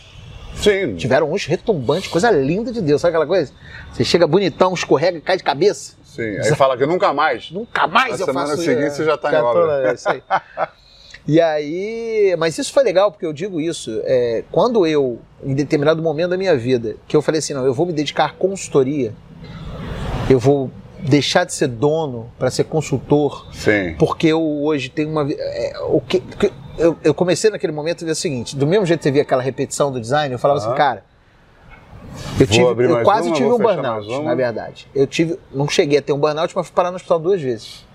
Sim. Tiveram uns retumbantes, coisa linda de Deus, sabe aquela coisa? Você chega bonitão, escorrega e cai de cabeça. Sim. Aí fala que nunca mais. Nunca mais Na eu semana faço seguinte isso. você já tá em obra. é isso aí. E aí, mas isso foi legal porque eu digo isso, é, quando eu, em determinado momento da minha vida, que eu falei assim, não, eu vou me dedicar à consultoria, eu vou deixar de ser dono para ser consultor, Sim. porque eu hoje tenho uma. é, o que, eu, eu comecei naquele momento a ver o seguinte: do mesmo jeito que você via aquela repetição do design, eu falava Aham. assim, cara. Eu, tive, eu quase uma, tive um burnout, na verdade. Eu tive, não cheguei a ter um burnout, mas fui parar no hospital duas vezes.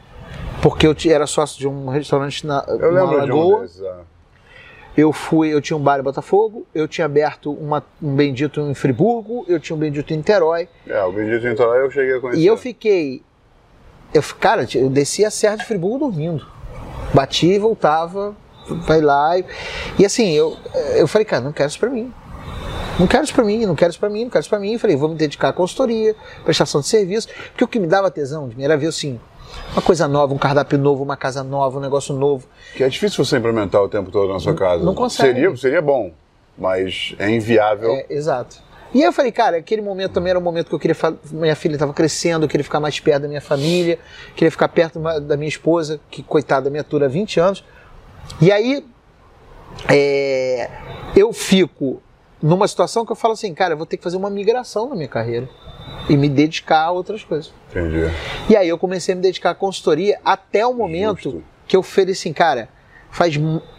Porque eu era sócio de um restaurante na Eu lembro de um lagoa. desses. ah. Eu fui, eu tinha um bar em Botafogo, eu tinha aberto uma- um bendito em Friburgo, eu tinha um bendito em Niterói. É, o Bendito Intoral eu cheguei a conhecer. E eu fiquei. Eu, cara, eu descia a Serra de Friburgo dormindo. Batia e voltava, vai lá. E, e assim, eu, eu falei, cara, não quero isso pra mim. Não quero isso pra mim, não quero isso pra mim, não quero isso pra mim. Eu falei, vou me dedicar à consultoria, prestação de serviço. Porque o que me dava tesão de mim era ver assim, uma coisa nova, um cardápio novo, uma casa nova, um negócio novo. Que é difícil você implementar o tempo todo na sua casa. não consegue. Seria, seria bom, mas é inviável. É, exato. E aí eu falei, cara, aquele momento também era um momento que eu queria. Minha filha estava crescendo, eu queria ficar mais perto da minha família, queria ficar perto da minha esposa, que coitada, me atura há 20 anos. E aí é, eu fico numa situação que eu falo assim, cara, eu vou ter que fazer uma migração na minha carreira e me dedicar a outras coisas. Entendi. E aí eu comecei a me dedicar à consultoria até o momento Justo. que eu falei assim, cara, faz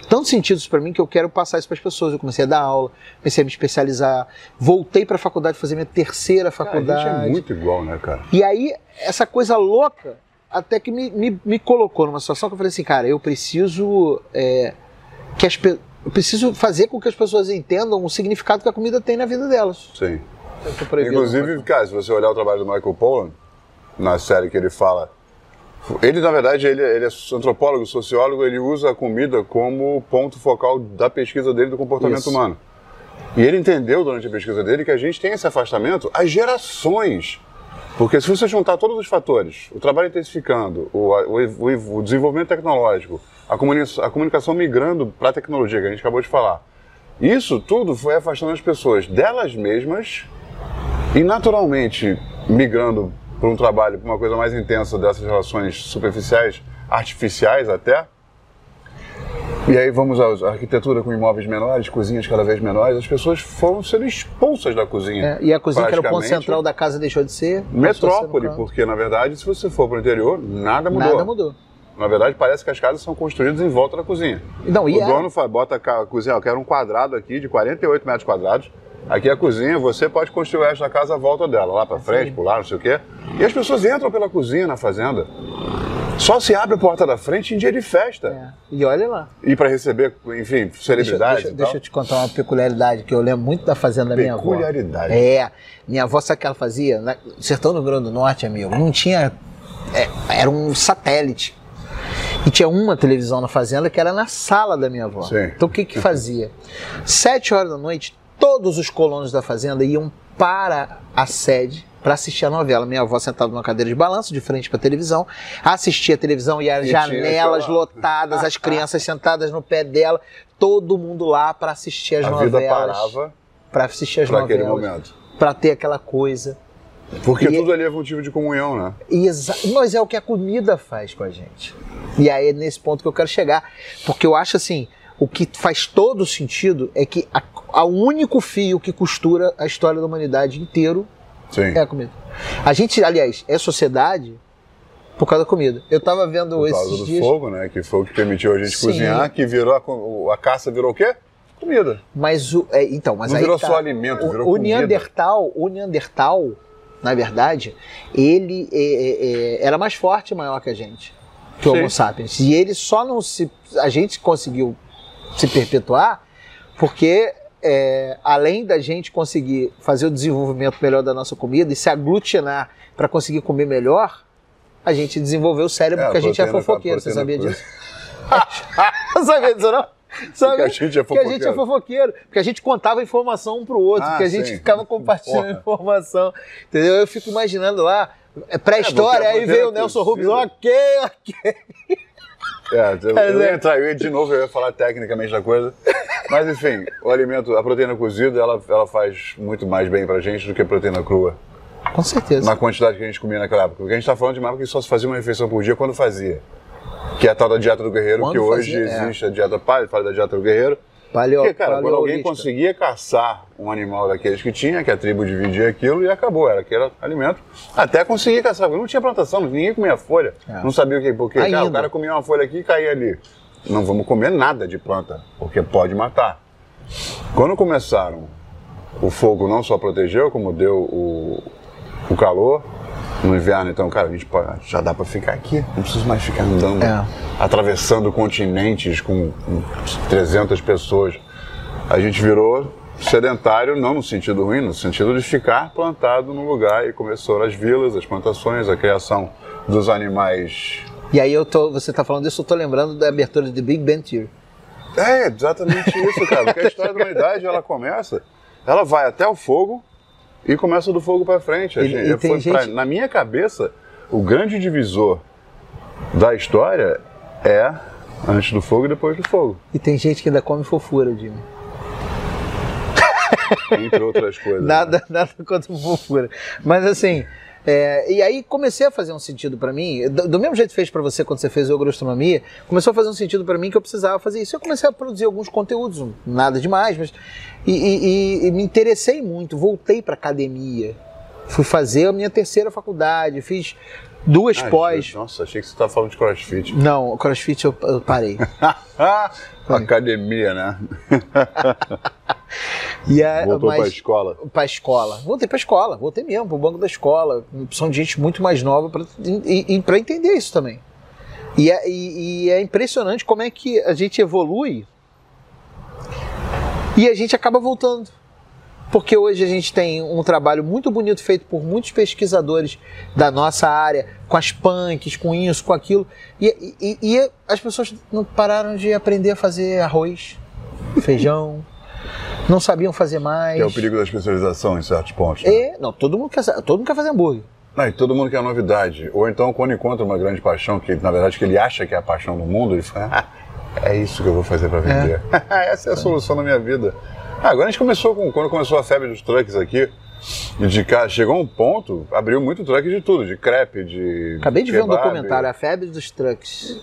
tanto sentido isso para mim que eu quero passar isso para as pessoas. Eu comecei a dar aula, comecei a me especializar, voltei para a faculdade fazer minha terceira Cara, a faculdade. gente é muito igual, né, cara? E aí essa coisa louca até que me, me, me colocou numa situação que eu falei assim, cara, eu preciso é, que as pe- eu preciso fazer com que as pessoas entendam o significado que a comida tem na vida delas. Sim. Inclusive, cara, se você olhar o trabalho do Michael Pollan, na série que ele fala. Ele, na verdade, ele, ele é antropólogo, sociólogo, ele usa a comida como ponto focal da pesquisa dele do comportamento Isso. humano. E ele entendeu durante a pesquisa dele que a gente tem esse afastamento há gerações. Porque se você juntar todos os fatores, o trabalho intensificando, o, o, o- desenvolvimento tecnológico, a, comuni a comunicação migrando para a tecnologia, que a gente acabou de falar, Isso tudo foi afastando as pessoas delas mesmas e naturalmente migrando para um trabalho, para uma coisa mais intensa dessas relações superficiais, artificiais até. E aí vamos à arquitetura com imóveis menores, cozinhas cada vez menores, as pessoas foram sendo expulsas da cozinha. É, e a cozinha, que era o ponto central da casa, deixou de ser. Metrópole, porque na verdade, se você for para o interior, nada mudou. Nada mudou. Na verdade, parece que as casas são construídas em volta da cozinha. Não, e o é- dono bota a cozinha, eu quero um quadrado aqui de 48 metros quadrados. Aqui é a cozinha, você pode construir da casa à volta dela, lá para frente, por lá, não sei o quê. E as pessoas entram pela cozinha na fazenda. Só se abre a porta da frente em dia de festa. É. E olha lá. E para receber, enfim, Deixa, celebridades deixa, deixa tal. eu te contar uma peculiaridade que eu lembro muito da fazenda da minha avó. Peculiaridade. É. Minha avó, sabe o que ela fazia? Na, sertão do Rio Grande do Norte, amigo, não tinha. é, era um satélite. E tinha uma televisão na fazenda que era na sala da minha avó. Sim. Então o que que fazia? Sete horas da noite, todos os colonos da fazenda iam para a sede para assistir a novela. Minha avó sentada numa cadeira de balanço, de frente para a televisão, assistia a televisão e as E janelas lotadas, as crianças sentadas no pé dela, todo mundo lá para assistir as A vida novelas. parava Para assistir as para aquele novelas. momento. Para ter aquela coisa. Porque E- tudo ali é motivo de comunhão, né? Mas é o que a comida faz com a gente. E aí é nesse ponto que eu quero chegar. Porque eu acho assim, o que faz todo sentido é que a, a único fio que costura a história da humanidade inteiro Sim. é a comida. A gente, aliás, é sociedade por causa da comida. Eu tava vendo Por causa esses do dias, fogo, né? Que foi o que permitiu a gente Sim. cozinhar, que virou a, a caça virou o quê? Comida. mas o é, então, mas Não aí virou tá. só alimento, o, virou o comida. Neandertal, o Neandertal, na verdade, ele é, é, é, era mais forte e maior que a gente, que o. Homo sapiens. E ele só não se. A gente conseguiu se perpetuar porque. É, além da gente conseguir fazer o desenvolvimento melhor da nossa comida e se aglutinar para conseguir comer melhor, a gente desenvolveu o cérebro É, a porque a gente é fofoqueiro. Você sabia disso? não sabia disso, não? Sabe? Porque a gente é Porque a gente é fofoqueiro. fofoqueiro. Porque a gente contava informação um pro outro, Ah, porque a gente sim. ficava compartilhando Porra. informação. Entendeu? Eu fico imaginando lá, é pré-história, É, porque aí veio o Nelson Rubens, ok, ok. É, eu, eu ia entrar, eu ia de novo, eu ia falar tecnicamente da coisa. Mas enfim, o alimento, a proteína cozida, ela, ela faz muito mais bem pra gente do que a proteína crua. Com certeza. Na quantidade que a gente comia naquela época. Porque a gente tá falando de uma época que só se fazia uma refeição por dia quando fazia. Que é a tal da dieta do guerreiro, Quando que hoje fazia, é. existe a dieta palha, fala da dieta do guerreiro. Paleo, Porque, cara, quando alguém conseguia caçar um animal daqueles que tinha, que a tribo dividia aquilo e acabou, era aquele alimento. Até conseguir caçar, não tinha plantação, ninguém comia folha. É. Não sabia o que, porque cara, o cara comia uma folha aqui e caía ali. Não vamos comer nada de planta, porque pode matar. Quando começaram, o fogo não só protegeu, como deu o, o calor. No inverno, então, cara, a gente pode, já dá pra ficar aqui. Não precisa mais ficar andando, É. atravessando continentes com com 300 pessoas. A gente virou sedentário, não no sentido ruim, no sentido de ficar plantado no lugar. E começou as vilas, as plantações, a criação dos animais. E aí eu tô, você tá falando disso, eu tô lembrando da abertura de Big Bang Theory. É, exatamente isso, cara. Porque a história da humanidade, ela começa, ela vai até o fogo e começa do fogo pra frente. A E- gente- e tem foi pra- gente- na minha cabeça, o grande divisor da história é antes do fogo e depois do fogo, E tem gente que ainda come fofura, Jimmy. entre outras coisas. né? Nada, nada contra fofura. Mas assim, é, e aí comecei a fazer um sentido pra mim, do, do mesmo jeito que fez pra você quando você fez o agroastronomia, começou a fazer um sentido pra mim que eu precisava fazer isso. Eu comecei a produzir alguns conteúdos, nada demais, mas e, e- e- me interessei muito, voltei pra academia, fui fazer a minha terceira faculdade, fiz duas Ai, pós. Nossa, achei que você estava falando de crossfit. Não, CrossFit eu, eu parei. Academia, né? E a, Voltou mas, pra escola. pra escola. Voltei pra escola, voltei mesmo, pro banco da escola. Opção de gente muito mais nova pra, para entender isso também. E é, e- e é impressionante como é que a gente evolui e a gente acaba voltando. Porque hoje a gente tem um trabalho muito bonito feito por muitos pesquisadores da nossa área, com as punks, com isso, com aquilo. E, e- e as pessoas não pararam de aprender a fazer arroz, feijão, não sabiam fazer mais. Que é o perigo da especialização em certos pontos. né? É, não, todo mundo quer, todo mundo quer fazer hambúrguer. Não, e todo mundo quer novidade. Ou então, quando encontra uma grande paixão, que na verdade que ele acha que é a paixão do mundo, ele fala, ah, é isso que eu vou fazer para vender. Essa é a solução da minha vida. Ah, agora a gente começou com, quando começou a febre dos trucks aqui, de cara, chegou um ponto, abriu muito truck de tudo, de crepe, de. Acabei de ver um kebab, documentário, A Febre dos Trucks.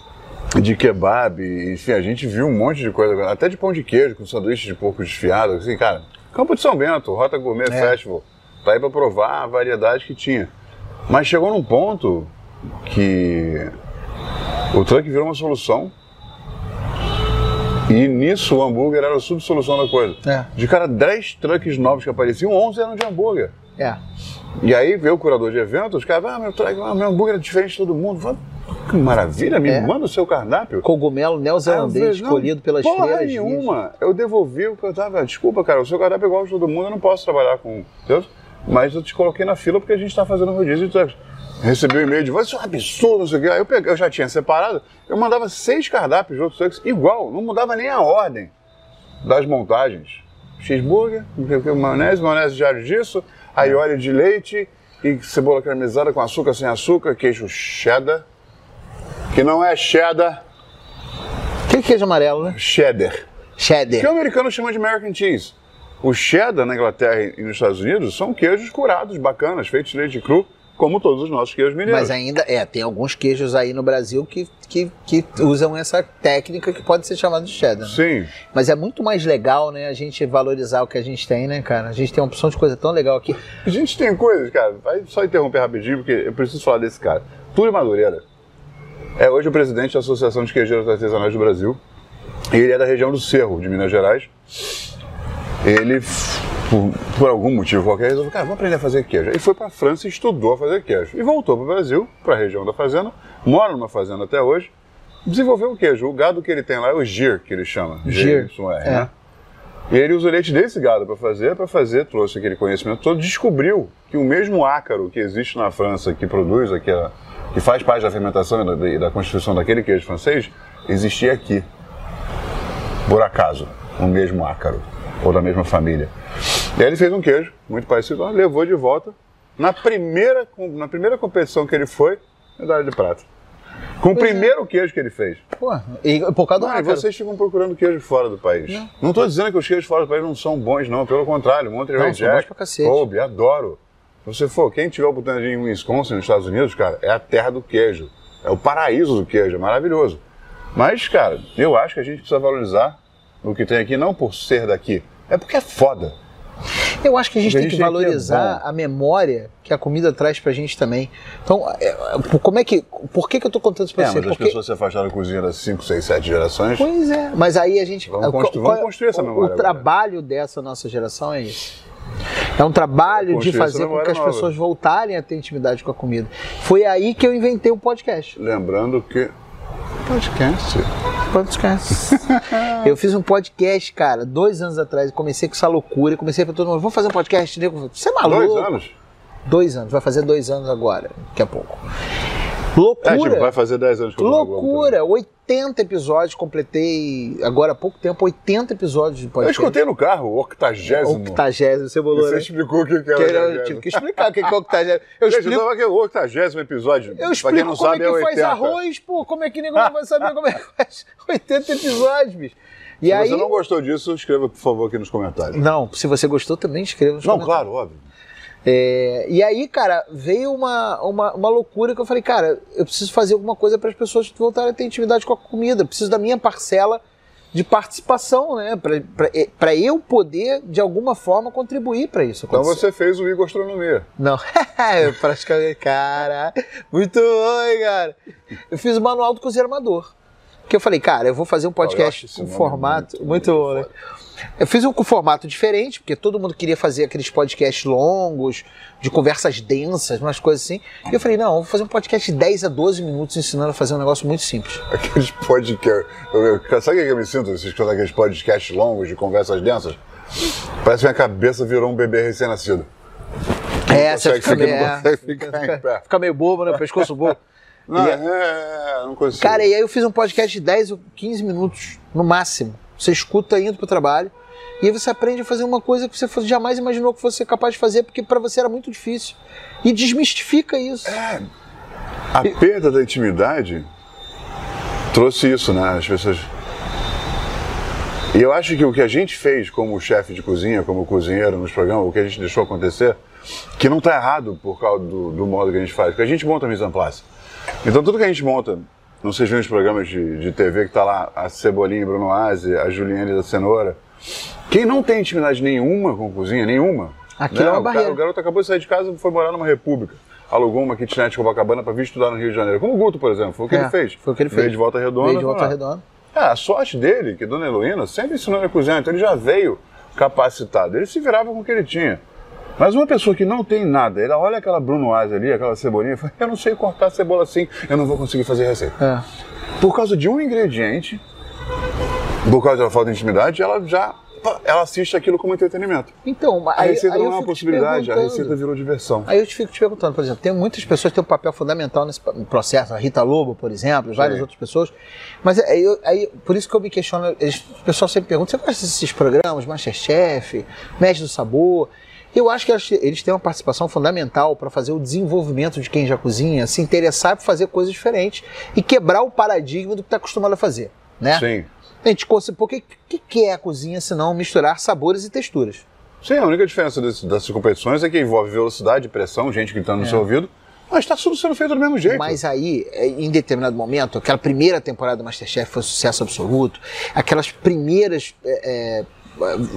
De kebab, enfim, a gente viu um monte de coisa, até de pão de queijo, com sanduíche de porco desfiado, assim, cara. Campo de São Bento, Rota Gourmet É. Festival, tá aí pra provar a variedade que tinha. Mas chegou num ponto que o truck virou uma solução e nisso o hambúrguer era a subsolução da coisa. É. De cada 10 trucks novos que apareciam, 11 eram de hambúrguer. É. E aí veio o curador de eventos, os caras, ah, meu, truck, ah, meu hambúrguer é diferente de todo mundo. Falei, que maravilha, me É. manda o seu cardápio. Cogumelo neozelandês escolhido pelas porra feiras. nenhuma. Eu devolvi o que eu tava. Desculpa, cara, o seu cardápio é igual de todo mundo, eu não posso trabalhar com. Deus, mas eu te coloquei na fila porque a gente tá fazendo rodízio de trucks. Recebi um e-mail de você, isso é um absurdo, não sei o quê. Aí eu, peguei, eu já tinha separado, eu mandava seis cardápios de outros igual, não mudava nem a ordem das montagens. Cheeseburger, maionese, maionese diário disso, aí óleo de leite e cebola caramelizada com açúcar, sem açúcar, queijo cheddar, que não é cheddar, Que é queijo amarelo, né? cheddar. Cheddar. Que o americano chama de American cheese. O cheddar na Inglaterra e nos Estados Unidos são queijos curados, bacanas, feitos de leite cru, como todos os nossos queijos mineiros. Mas ainda, é, tem alguns queijos aí no Brasil que, que, que usam essa técnica que pode ser chamada de cheddar. né? Sim. Mas é muito mais legal, né, a gente valorizar o que a gente tem, né, cara? A gente tem uma opção de coisa tão legal aqui. A gente tem coisas, cara, vai só interromper rapidinho, porque eu preciso falar desse cara. Túlio Madureira é hoje o presidente da Associação de Queijeiros Artesanais do Brasil. E ele é da região do Cerro, de Minas Gerais. Ele, por, por algum motivo qualquer, resolveu, cara, vamos aprender a fazer queijo. Ele foi para a França e estudou a fazer queijo. E voltou para o Brasil, para a região da fazenda, mora numa fazenda até hoje, desenvolveu o queijo. O gado que ele tem lá é o gir, que ele chama. Gir, GYR, é. né? E ele usa o leite desse gado para fazer, para fazer, trouxe aquele conhecimento todo, descobriu que o mesmo ácaro que existe na França, que produz aquela, que faz parte da fermentação e da, e da constituição daquele queijo francês, existia aqui. Por acaso, o mesmo ácaro, ou da mesma família. E aí ele fez um queijo, muito parecido, levou de volta. Na primeira, na primeira competição que ele foi, medalha de prata. Com o é. primeiro queijo que ele fez. Pô, e por causa do Mano, ácaro. vocês ficam procurando queijo fora do país. Não estou dizendo que os queijos fora do país não são bons, não. Pelo contrário, Monterey Não, são Jack, bons pra cacete. Kobe, adoro. Se você for, quem tiver oportunidade em Wisconsin, nos Estados Unidos, cara, é a terra do queijo. É o paraíso do queijo, é maravilhoso. Mas, cara, eu acho que a gente precisa valorizar o que tem aqui, não por ser daqui, é porque é foda. Eu acho que a gente a que gente tem que é valorizar bom. a memória que a comida traz pra gente também. Então, é, é, como é que. Por que, que eu tô contando isso pra É, você? mas as Porque- pessoas se afastaram da cozinha das 5, 6, 7 gerações. Pois é, mas aí a gente. Vamos qual vamos é- construir essa memória O agora. trabalho dessa nossa geração é isso. É um trabalho de fazer com que as nova. pessoas voltarem a ter intimidade com a comida. Foi aí que eu inventei o podcast. Lembrando que. Podcast. Podcast. eu fiz um podcast, cara, dois anos atrás. Comecei com essa loucura. Comecei pra todo mundo. Vamos fazer um podcast? Nego, Você é maluco? Dois anos? Dois anos. Vai fazer dois anos agora, daqui a pouco. É, Loucura. tipo, vai fazer 10 anos que eu Loucura! 80 episódios, completei agora há pouco tempo, 80 episódios de Eu podcast. escutei no carro, o octagésimo. Octagésimo, você bolou, Você né? explicou o que, que Que era. era- eu tive que explicar o que que é octagésimo. Eu Gente, explico, então, aqui, o octagésimo episódio. eu pra quem explico não como sabe, é que é faz 80. arroz, pô. Como é que ninguém vai saber como é que faz 80 episódios, bicho. E Se aí... você não gostou disso, escreva, por favor, aqui nos comentários. Não, se você gostou também, escreva nos Não, comentários. claro, óbvio. É, e aí, cara, veio uma, uma, uma loucura que eu falei, cara, eu preciso fazer alguma coisa para as pessoas voltarem a ter intimidade com a comida. Eu preciso da minha parcela de participação, né? Para eu poder, de alguma forma, contribuir para isso. Então acontecer. você fez o Igor Astronomia. Não, eu praticamente, cara, muito bom, hein, cara. Eu fiz o manual do cozinheiro amador. Que eu falei, cara, eu vou fazer um podcast com nome formato muito, muito, muito né? Eu fiz um com formato diferente, porque todo mundo queria fazer aqueles podcasts longos, de conversas densas, umas coisas assim. E eu falei, não, eu vou fazer um podcast de 10 a 12 minutos ensinando a fazer um negócio muito simples. Aqueles podcasts. Sabe o que eu me sinto? Esses aqueles podcasts longos de conversas densas? Parece que minha cabeça virou um bebê recém-nascido. É, você fica meio, é, pé. fica meio bobo, né? Pescoço bobo. Não, E- é, não consigo. Cara, e aí eu fiz um podcast de 10 ou 15 minutos, no máximo. Você escuta indo pro trabalho. E aí você aprende a fazer uma coisa que você jamais imaginou que fosse capaz de fazer, porque para você era muito difícil. E desmistifica isso. A perda da intimidade trouxe isso, né? As pessoas. E eu acho que o que a gente fez como chefe de cozinha, como cozinheiro nos programas, o que a gente deixou acontecer, que não está errado por causa do, do, modo que a gente faz, porque a gente monta a mise en place. Então tudo que a gente monta, não seja nos programas de, de TV que está lá a Cebolinha e Bruno Aze, a Juliane da Cenoura, quem não tem intimidade nenhuma com cozinha, nenhuma, Aquilo é uma o, barreira. cara- o garoto acabou de sair de casa e foi morar numa república. Alugou uma kitnet Copacabana para vir estudar no Rio de Janeiro. Como o Guto, por exemplo. Foi o que É, ele fez. foi o que ele Veio fez. de volta redonda. Veio de volta lá. redonda. É, a sorte dele, que Dona Heloína sempre ensinou ele a cozinhar, então ele já veio capacitado. Ele se virava com o que ele tinha. Mas uma pessoa que não tem nada, ela olha aquela Bruno Asa ali, aquela cebolinha, e fala, eu não sei cortar cebola assim, eu não vou conseguir fazer receita. É. Por causa de um ingrediente, por causa da falta de intimidade, ela já ela assiste aquilo como entretenimento. Então, A aí, receita aí não é uma possibilidade, a receita virou diversão. Aí eu te fico te perguntando, por exemplo, tem muitas pessoas que têm um papel fundamental nesse processo, a Rita Lobo, por exemplo, várias Sim. outras pessoas. Mas aí, eu- aí, por isso que eu me questiono, eles- o pessoal sempre pergunta, você gosta desses programas, Masterchef, Mestre do Sabor? Eu acho que eles, têm uma participação fundamental para fazer o desenvolvimento de quem já cozinha, se interessar por fazer coisas diferentes e quebrar o paradigma do que está acostumado a fazer, né? Sim. A gente, consi- porque o que, que é a cozinha se não misturar sabores e texturas? Sim, a única diferença desse- dessas competições é que envolve velocidade, pressão, gente gritando no seu ouvido, mas está tudo sendo feito do mesmo jeito. É. Mas aí, é, em determinado momento, aquela primeira temporada do Masterchef foi um sucesso absoluto. Aquelas primeiras. é, é,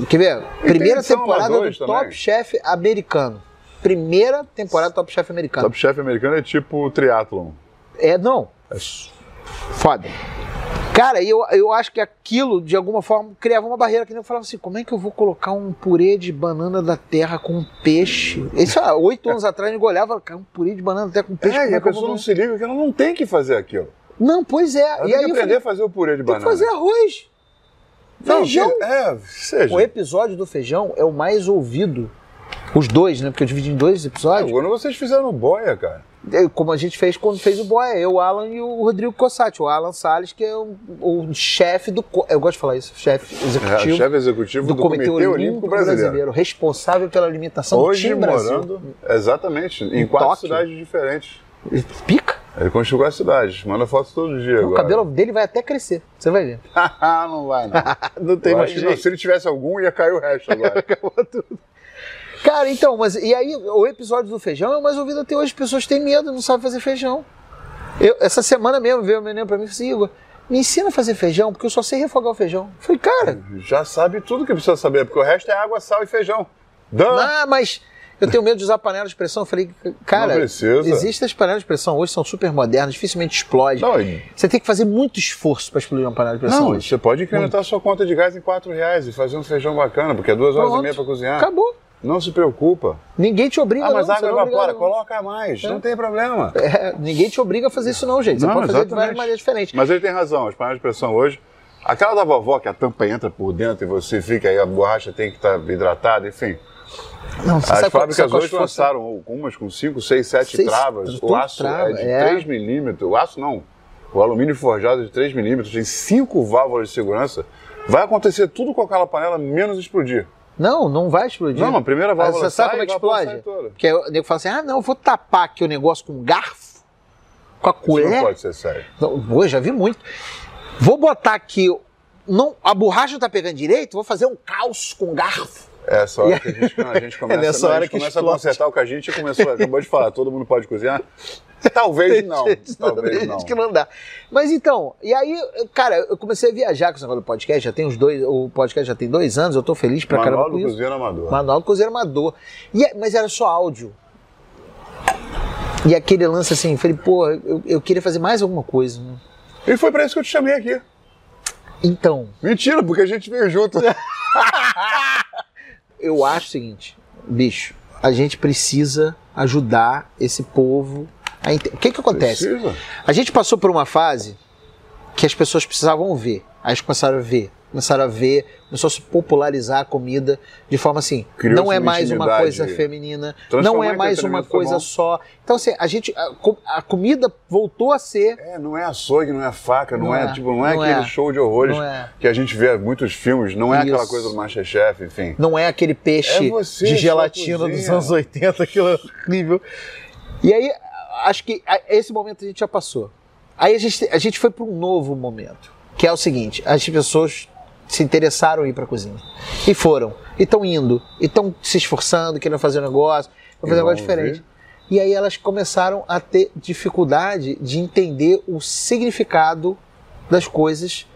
quer ver? Primeira temporada do também. Top Chef americano. Primeira temporada do Top Chef americano. Top Chef americano é tipo triatlon. É, não. Foda. Cara, eu, eu acho que aquilo, de alguma forma, criava uma barreira que nem eu falava assim: como é que eu vou colocar um purê de banana da terra com peixe? Isso há oito anos atrás, eu olhava e falava, cara, um purê de banana da terra com peixe. É, e é a eu pessoa não se liga que ela não tem que fazer aquilo. Não, pois é. Ela e tem aí que aprender falei, a fazer o purê de tem banana. que fazer arroz. Não, Feijão. que- É, seja. O episódio do feijão é o mais ouvido. Os dois, né? Porque eu dividi em dois episódios. Quando vocês fizeram boia, cara. É, Como a gente fez quando fez o Boia. Eu, o Alan e o Rodrigo Cossati. O Alan Salles, que é o, o chefe do. Eu gosto de falar isso, chefe É, executivo chefe executivo do, Comitê, Olímpico, Brasileiro. Responsável pela alimentação do Hoje time Brasil. exatamente, em, Em quatro Tóquio. cidades diferentes. Pica. Ele construiu as cidades, manda fotos todo dia O agora. cabelo dele vai até crescer. Você vai ver. não vai, não. Não tem Eu mais não, jeito. Se ele tivesse algum, ia cair o resto agora. Cara, então, mas e aí o episódio do feijão é o mais ouvido até hoje. As pessoas têm medo, não sabem fazer feijão. Eu, essa semana mesmo veio o menino pra mim e falou assim, Igor, me ensina a fazer feijão, porque eu só sei refogar o feijão. Eu falei, cara, Já sabe tudo que precisa saber, porque o resto é água, sal e feijão. Dã! ah, mas eu tenho medo de usar panela de pressão. Eu falei, cara, existem as panelas de pressão hoje, são super modernas, dificilmente explode. Não, e- Você tem que fazer muito esforço para explodir uma panela de pressão Não, hoje. você pode incrementar a sua conta de gás em 4 reais e fazer um feijão bacana, porque é duas horas Pronto. e meia para cozinhar. Acabou. Não se preocupa. Ninguém te obriga Ah, mas não, água é evapora, não. coloca mais, não tem problema. É, ninguém te obriga a fazer isso não, gente. Você Não, pode fazer de várias exatamente. maneiras diferentes. Mas ele tem razão, as panelas de pressão hoje. Aquela da vovó, que a tampa entra por dentro e você fica aí, a borracha tem que estar hidratada, enfim. Não, As sabe fábricas sabe hoje lançaram umas com 5, 6, 7 Seis- travas. O aço trava, é de é. 3 milímetros. O aço não. O alumínio forjado é de 3 milímetros, tem 5 válvulas de segurança. Vai acontecer tudo com aquela panela, menos explodir. Não, não vai explodir. Não, a primeira válvula Você sabe como é que explode? Porque o nego fala assim: ah, não, eu vou tapar aqui o negócio com um garfo, com a Isso colher. não pode ser sério. Não, já vi muito. Vou botar aqui. Não, a borracha não tá pegando direito, vou fazer um caos com garfo. É essa hora que a gente, a gente começa, É nessa não, a hora gente que começa a consertar o que a gente começou, acabou de falar, todo mundo pode cozinhar? Talvez não, talvez gente não. que não dá. Mas então, e aí, cara, eu comecei a viajar com esse negócio do podcast, já tem uns dois, o podcast já tem dois anos, eu tô feliz pra Manual caramba do com isso. cozinheiro amador. Manual do Cozinheiro Amador. E, é- mas era só áudio. E aquele lance assim, falei, pô, eu, eu queria fazer mais alguma coisa. né? E foi pra isso que eu te chamei aqui. Então, Mentira, porque a gente veio junto. eu acho o seguinte, bicho, a gente precisa ajudar esse povo a ente- O que que acontece? Precisa. A gente passou por uma fase que as pessoas precisavam ver. Aí eles começaram a ver, começaram a ver, começou a se popularizar a comida de forma assim, Criou-se não é mais uma coisa feminina, não é mais uma foi coisa só. Então assim, a gente a, a comida voltou a ser É, não é açougue, não é faca, não, Não é, é, tipo, não é não aquele é. show de horrores é. que a gente vê em muitos filmes, não é aquela Isso. coisa do Masterchef, enfim. não é aquele peixe É você, de gelatina dos anos 80, aquilo é horrível. E aí, acho que esse momento a gente já passou. Aí a gente, a gente foi para um novo momento, que é o seguinte: as pessoas se interessaram em ir para a cozinha. E foram. E estão indo. E estão se esforçando, querendo fazer um negócio, fazer um negócio diferente. Ver. E aí elas começaram a ter dificuldade de entender o significado das coisas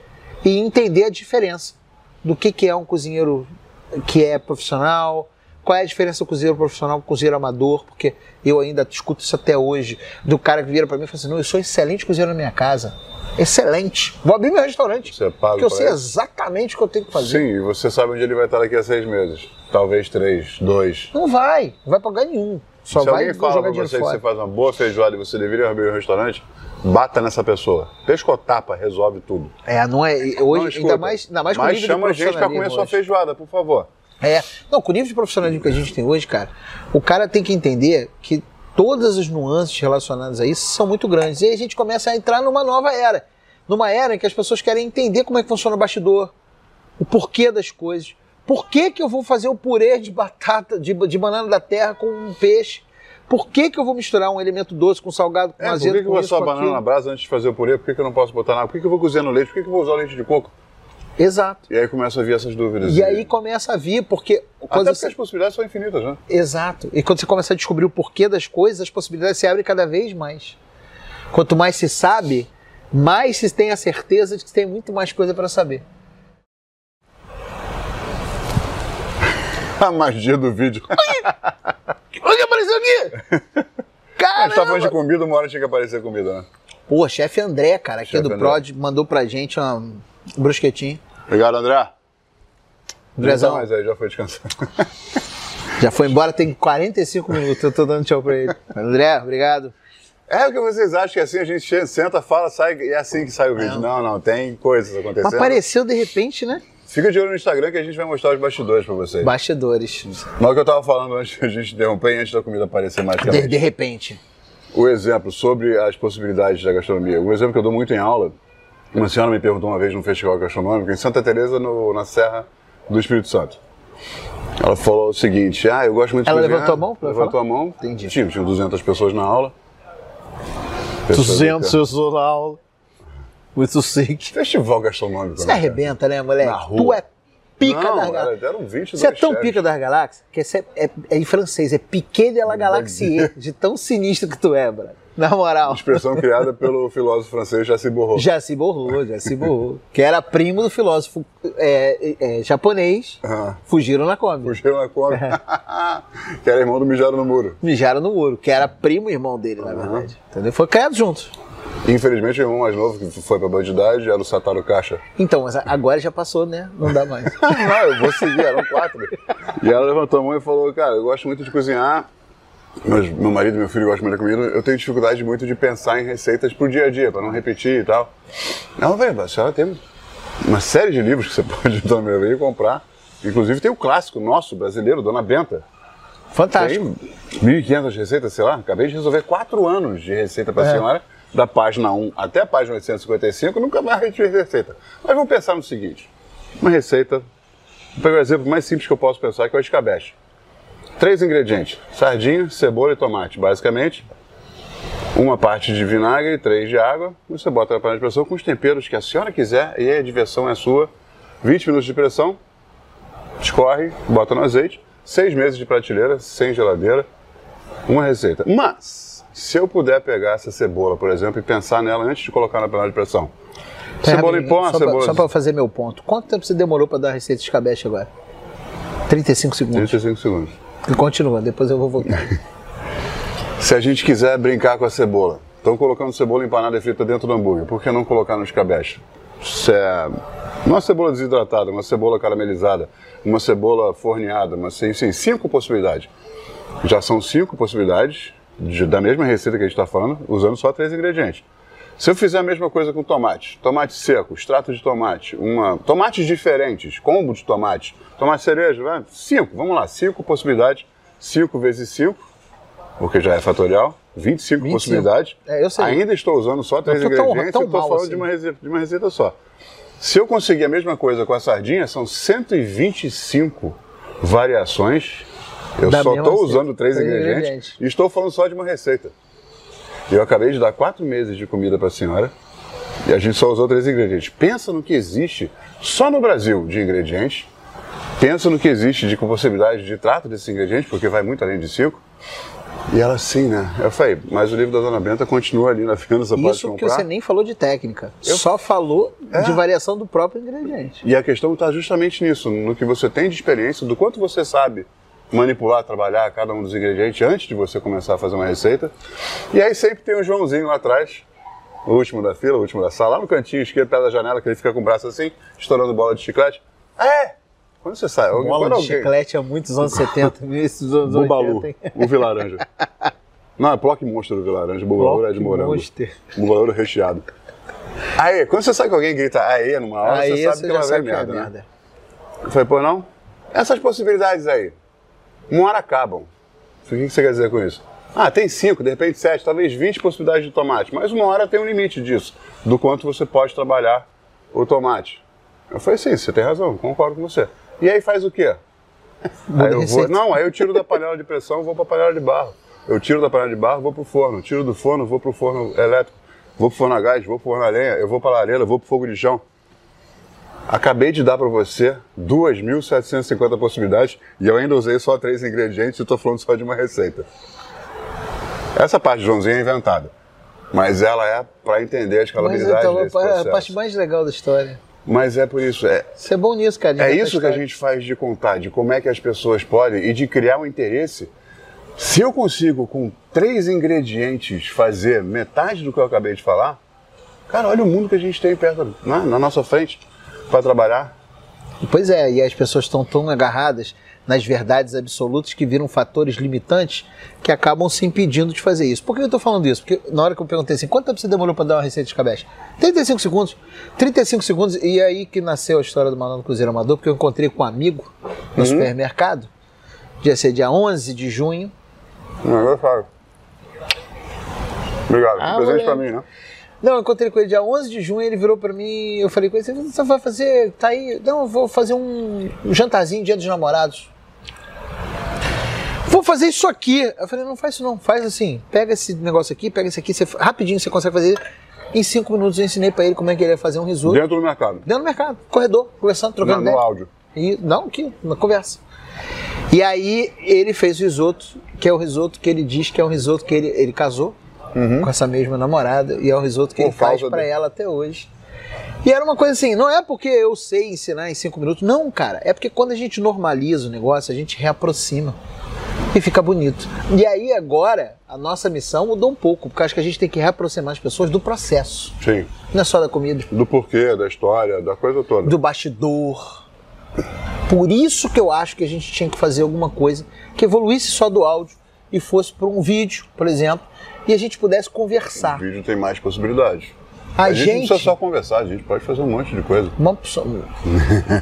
e entender a diferença do que, que é um cozinheiro que é profissional, qual é a diferença do cozinheiro profissional com o cozinheiro amador, porque eu ainda discuto isso até hoje, do cara que vira para mim e fala assim, não, eu sou excelente cozinheiro na minha casa, excelente, vou abrir meu restaurante, você paga porque eu sei ele. exatamente o que eu tenho que fazer. Sim, e você sabe onde ele vai estar daqui a seis meses, talvez três, dois. Não vai, não vai pagar nenhum. Só Se alguém fala pra você fora. que você faz uma boa feijoada e você deveria abrir um restaurante, bata nessa pessoa. Pescotapa resolve tudo. É, não é. Hoje, não, ainda mais, ainda mais com Mas chama a gente pra comer hoje. sua feijoada, por favor. É. Não, com o nível de profissionalismo que a gente tem hoje, cara, o cara tem que entender que todas as nuances relacionadas a isso são muito grandes. E aí a gente começa a entrar numa nova era. Numa era em que as pessoas querem entender como é que funciona o bastidor, o porquê das coisas. Por que, que eu vou fazer o purê de batata, de, de banana da terra com um peixe? Por que, que eu vou misturar um elemento doce com salgado, com é, azedo, Por que, que eu vou só banana na brasa antes de fazer o purê? Por que, que eu não posso botar nada? Por que, que eu vou cozinhar no leite? Por que, que eu vou usar leite de coco? Exato. E aí começa a vir essas dúvidas. E aí começa a vir, porque. Até porque você... as possibilidades são infinitas, né? Exato. E quando você começa a descobrir o porquê das coisas, as possibilidades se abrem cada vez mais. Quanto mais se sabe, mais se tem a certeza de que tem muito mais coisa para saber. A magia do vídeo. O que apareceu aqui? Cara, a gente tá falando de comida, uma hora tinha que aparecer comida, né? Pô, chefe André, cara, aqui do André. Prod, mandou pra gente uma brusquetinha. Obrigado, André. Andrezão. Não, mas aí já foi descansar. Já foi embora, tem 45 minutos, eu tô dando tchau pra ele. André, obrigado. É o que vocês acham que assim a gente senta, fala, sai e é assim que sai o vídeo. Não, não, não tem coisas acontecendo. Apareceu de repente, né? Fica de olho no Instagram que a gente vai mostrar os bastidores pra vocês. Bastidores. Mas o que eu tava falando antes de a gente interromper e antes da comida aparecer mais de, de repente. O exemplo sobre as possibilidades da gastronomia. Um exemplo que eu dou muito em aula, uma senhora me perguntou uma vez num festival gastronômico em Santa Teresa, no, na Serra do Espírito Santo. Ela falou o seguinte, ah, eu gosto muito de Ela cozinhar. levantou a mão? Levantou falar? a mão. Entendi. Tinha, tinha 200 pessoas na aula. 200 pessoas na aula. Muito sick. Festival gastronômico. Você né, arrebenta, né, moleque? Na rua. Tu é pica Não, das galáxias. Eram 20 Você é tão pica das galáxias que é, é, é, em francês, é piqué de la galaxie, de tão sinistro que tu é, brother. Na moral. Expressão criada pelo filósofo francês Jaci Borro. Jaci Borro, Jaci Borro. que era primo do filósofo é, é, japonês. Fugiram na Kombi. Fugiram na Kombi. que era irmão do Mijaram no Muro. Mijaram no Muro, que era primo irmão dele, na verdade. Entendeu? Foi criado juntos. Infelizmente, o irmão mais novo que foi pra bandidade era o Sataru Caixa. Então, mas agora já passou, né? Não dá mais. não, eu vou seguir, eram quatro. E ela levantou a mão e falou: Cara, eu gosto muito de cozinhar, mas meu marido e meu filho gostam muito da comida. Eu tenho dificuldade muito de pensar em receitas pro dia a dia, pra não repetir e tal. Ela, velho, a senhora tem uma série de livros que você pode também ver e comprar. Inclusive tem o clássico nosso, brasileiro, Dona Benta. Fantástico. Tem 1.500 receitas, sei lá. Acabei de resolver quatro anos de receita pra é. senhora da página 1 até a página 855, nunca mais repetir receita. Mas vamos pensar no seguinte: uma receita, vou pegar o exemplo mais simples que eu posso pensar, que é o escabeche. Três ingredientes: sardinha, cebola e tomate, basicamente. Uma parte de vinagre, três de água. Você bota na panela de pressão com os temperos que a senhora quiser e a diversão é sua. 20 minutos de pressão, escorre, bota no azeite. Seis meses de prateleira, sem geladeira. Uma receita. Mas se eu puder pegar essa cebola, por exemplo, e pensar nela antes de colocar na panela de pressão. Pera cebola em pó, só cebola. Pra, só para fazer meu ponto. Quanto tempo você demorou para dar a receita de escabeche agora? 35 segundos. 35 segundos. Continua, depois eu vou voltar. Se a gente quiser brincar com a cebola, estão colocando cebola empanada e frita dentro do hambúrguer, por que não colocar no escabeche? Se é uma cebola desidratada, uma cebola caramelizada, uma cebola forneada, mas sim, sim, cinco possibilidades. Já são cinco possibilidades de, da mesma receita que a gente está falando, usando só três ingredientes. Se eu fizer a mesma coisa com tomate, tomate seco, extrato de tomate, uma, tomates diferentes, combo de tomate, tomate cereja, vai, cinco, vamos lá, cinco possibilidades, cinco vezes cinco, porque já é fatorial, 25, 25. possibilidades. É, eu sei. Ainda estou usando só três ingredientes tão, tão estou falando assim. de, uma receita, de uma receita só. Se eu conseguir a mesma coisa com a sardinha, são 125 variações eu só estou usando três, três ingredientes, ingredientes, e estou falando só de uma receita. Eu acabei de dar quatro meses de comida para a senhora E a gente só usou três ingredientes. Pensa no que existe só no Brasil de ingredientes. Pensa no que existe de possibilidade de trato desses ingredientes, porque vai muito além de cinco. E ela sim, né? Eu falei, mas o livro da Dona Benta continua ali na venda, você pode Isso comprar. que você nem falou de técnica. Só falou É. de variação do próprio ingrediente. E a questão está justamente nisso, no que você tem de experiência, do quanto você sabe manipular, trabalhar cada um dos ingredientes antes de você começar a fazer uma receita. E aí sempre tem um Joãozinho lá atrás, o último da fila, o último da sala, lá no cantinho esquerdo, perto da janela, que ele fica com o braço assim, estourando bola de chiclete. É! Quando você sai, alguém- Bola de chiclete há muitos anos 70, início dos anos Bubalu, 80. hein? o Vilaranja. Não, é Plock Monster do Vilaranja, Bubalu é de morango. Monster. Bubalu recheado. Aí, quando você sabe que alguém grita aê numa hora, Aí você sabe você que já vai que é merda, né? merda. Eu falei, pô, não? Essas possibilidades aí, uma hora acabam. O que você quer dizer com isso? Ah, tem cinco, de repente sete, talvez 20 possibilidades de tomate, mas uma hora tem um limite disso, do quanto você pode trabalhar o tomate. Eu falei, sim, você tem razão, concordo com você. E aí faz o quê? Aí eu vou, não, aí eu tiro da panela de pressão, vou para a panela de barro. Eu tiro da panela de barro, vou pro forno. Tiro do forno, vou pro forno elétrico. Vou pro forno a gás, vou pro forno a lenha, eu vou para a lareira, vou pro fogo de chão. Acabei de dar para você 2.750 possibilidades e eu ainda usei só três ingredientes e estou falando só de uma receita. Essa parte, Joãozinho, é inventada. Mas ela é para entender a Mas escalabilidade então, desse a processo. parte mais legal da história. Mas é por isso, é, Você é bom nisso, cara. de é isso que a gente faz de contar, de como é que as pessoas podem e de criar um interesse. Se eu consigo, com três ingredientes, fazer metade do que eu acabei de falar, cara, olha o mundo que a gente tem perto, na, na nossa frente, para trabalhar. Pois é, e as pessoas estão tão agarradas nas verdades absolutas que viram fatores limitantes que acabam se impedindo de fazer isso. Por que eu estou falando isso? Porque na hora que eu perguntei assim, quanto tempo você demorou para dar uma receita de cabeça? 35 segundos. 35 segundos, e aí que nasceu a história do Malandro Cruzeiro Amador, porque eu encontrei com um amigo no supermercado, ia ser dia 11 de junho, falo. Obrigado. Ah, Presente para mim, né? Não, eu encontrei com ele dia 11 de junho, ele virou pra mim, eu falei com ele, você vai fazer, tá aí, não, eu vou fazer um, um jantarzinho dia dos namorados. Vou fazer isso aqui. Eu falei, não faz isso não, faz assim, pega esse negócio aqui, pega esse aqui, você, rapidinho você consegue fazer. Em cinco minutos eu ensinei pra ele como é que ele ia fazer um risoto. Dentro do mercado. Dentro do mercado, corredor, conversando, trocando no ideia. áudio. E, não, aqui, na conversa. E aí ele fez o risoto, que é o risoto que ele diz que é um risoto que ele, ele casou com essa mesma namorada, e é o risoto que Por ele faz dele. ela até hoje. E era uma coisa assim, não é porque eu sei ensinar em cinco minutos, não, cara, é porque quando a gente normaliza o negócio, a gente reaproxima e fica bonito. E aí agora, a nossa missão mudou um pouco, porque acho que a gente tem que reaproximar as pessoas do processo, Sim. não é só da comida Do porquê, da história, da coisa toda. do bastidor. Por isso que eu acho que a gente tinha que fazer alguma coisa que evoluísse só do áudio e fosse para um vídeo, por exemplo, e a gente pudesse O conversar. vídeo tem mais possibilidades. A a gente, não gente- precisa só conversar, a gente pode fazer um monte de coisa. Uma pessoa.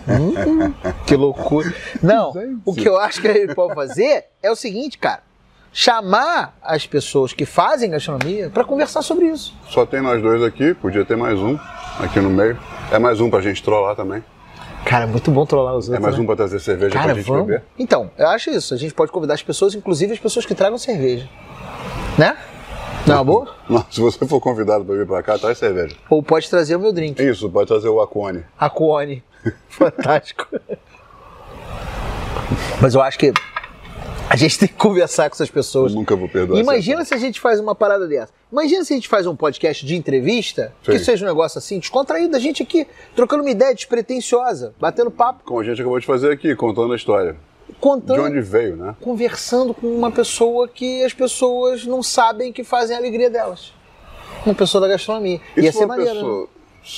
Hum, que loucura. Não, o que eu acho que ele pode fazer é o seguinte, cara. Chamar as pessoas que fazem gastronomia para conversar sobre isso. Só tem nós dois aqui, podia ter mais um aqui no meio. É mais um pra gente trollar também. Cara, é muito bom trollar os É outros. mais né? um pra trazer cerveja pra gente vamos. beber. Então, eu acho isso. A gente pode convidar as pessoas, inclusive as pessoas que tragam cerveja. Né? Não uma boa? Não, se você for convidado pra vir pra cá, traz cerveja. Ou pode trazer o meu drink. Isso, pode trazer o Acone. A Coone. Fantástico. Mas eu acho que a gente tem que conversar com essas pessoas. Eu nunca vou perdoar Imagina se a gente faz uma parada dessa. Imagina se a gente faz um podcast de entrevista, que Sim. seja um negócio assim, descontraído, a gente aqui, trocando uma ideia despretensiosa, batendo papo, Como a gente acabou de fazer aqui, contando a história. De contando, onde veio, né? conversando com uma pessoa que as pessoas não sabem que fazem a alegria delas. Uma pessoa da gastronomia. E Ia se ser maneiro. né? pessoa...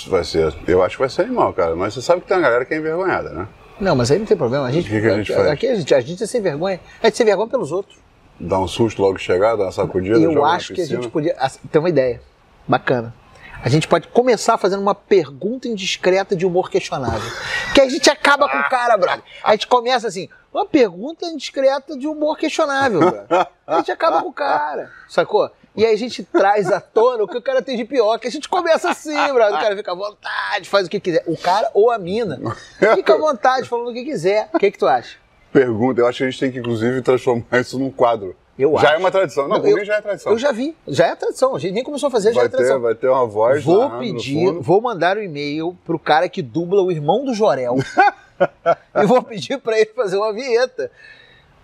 Vai ser, eu acho que vai ser animal, cara. Mas você sabe que tem uma galera que é envergonhada, né? Não, mas aí não tem problema. A gente, O que que a gente faz? Aqui a gente, a gente é sem vergonha. A gente é sem vergonha pelos outros. Dá um susto logo chegar, dá uma sacudida, Eu acho que a gente podia. Tem uma ideia. Bacana. A gente pode começar fazendo uma pergunta indiscreta de humor questionável. Que a gente acaba com o cara, brother. A gente começa assim, uma pergunta indiscreta de humor questionável, brother. A gente acaba com o cara, sacou? E aí a gente traz à tona o que o cara tem de pior, que a gente começa assim, brother. O cara fica à vontade, faz o que quiser. O cara ou a mina fica à vontade, falando o que quiser. O que, que tu acha? Pergunta, eu acho que a gente tem que, inclusive, transformar isso num quadro Eu já acho. é uma tradição. Não, mim já é tradição. Eu já vi, já é tradição. A gente nem começou a fazer, já vai, é tradição. ter, vai ter uma voz Vou no pedir, vou mandar um e-mail pro cara que dubla o irmão do Jorel. e vou pedir pra ele fazer uma vinheta.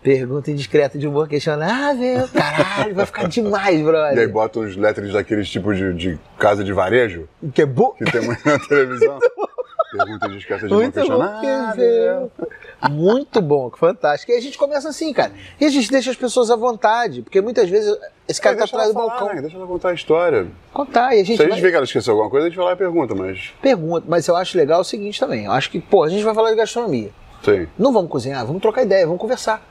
Pergunta indiscreta de humor questionável. Caralho, vai ficar demais, E aí brother. bota uns letras daqueles tipos de, de casa de varejo Que é bom. que tem muito na televisão. Pergunta escassa de bom, questionável. Muito bom, fantástico. E a gente começa assim, cara. E a gente deixa as pessoas à vontade, porque muitas vezes esse cara tá Deixa atrás do falar, balcão. né? Deixa ela contar a história. Contar, e a gente, Se a gente vai- vê que ela esqueceu alguma coisa, a gente vai lá e pergunta, mas. pergunta. Mas eu acho legal o seguinte também. Eu acho que, pô, a gente vai falar de gastronomia. Sim. Não vamos cozinhar, vamos trocar ideia, vamos conversar.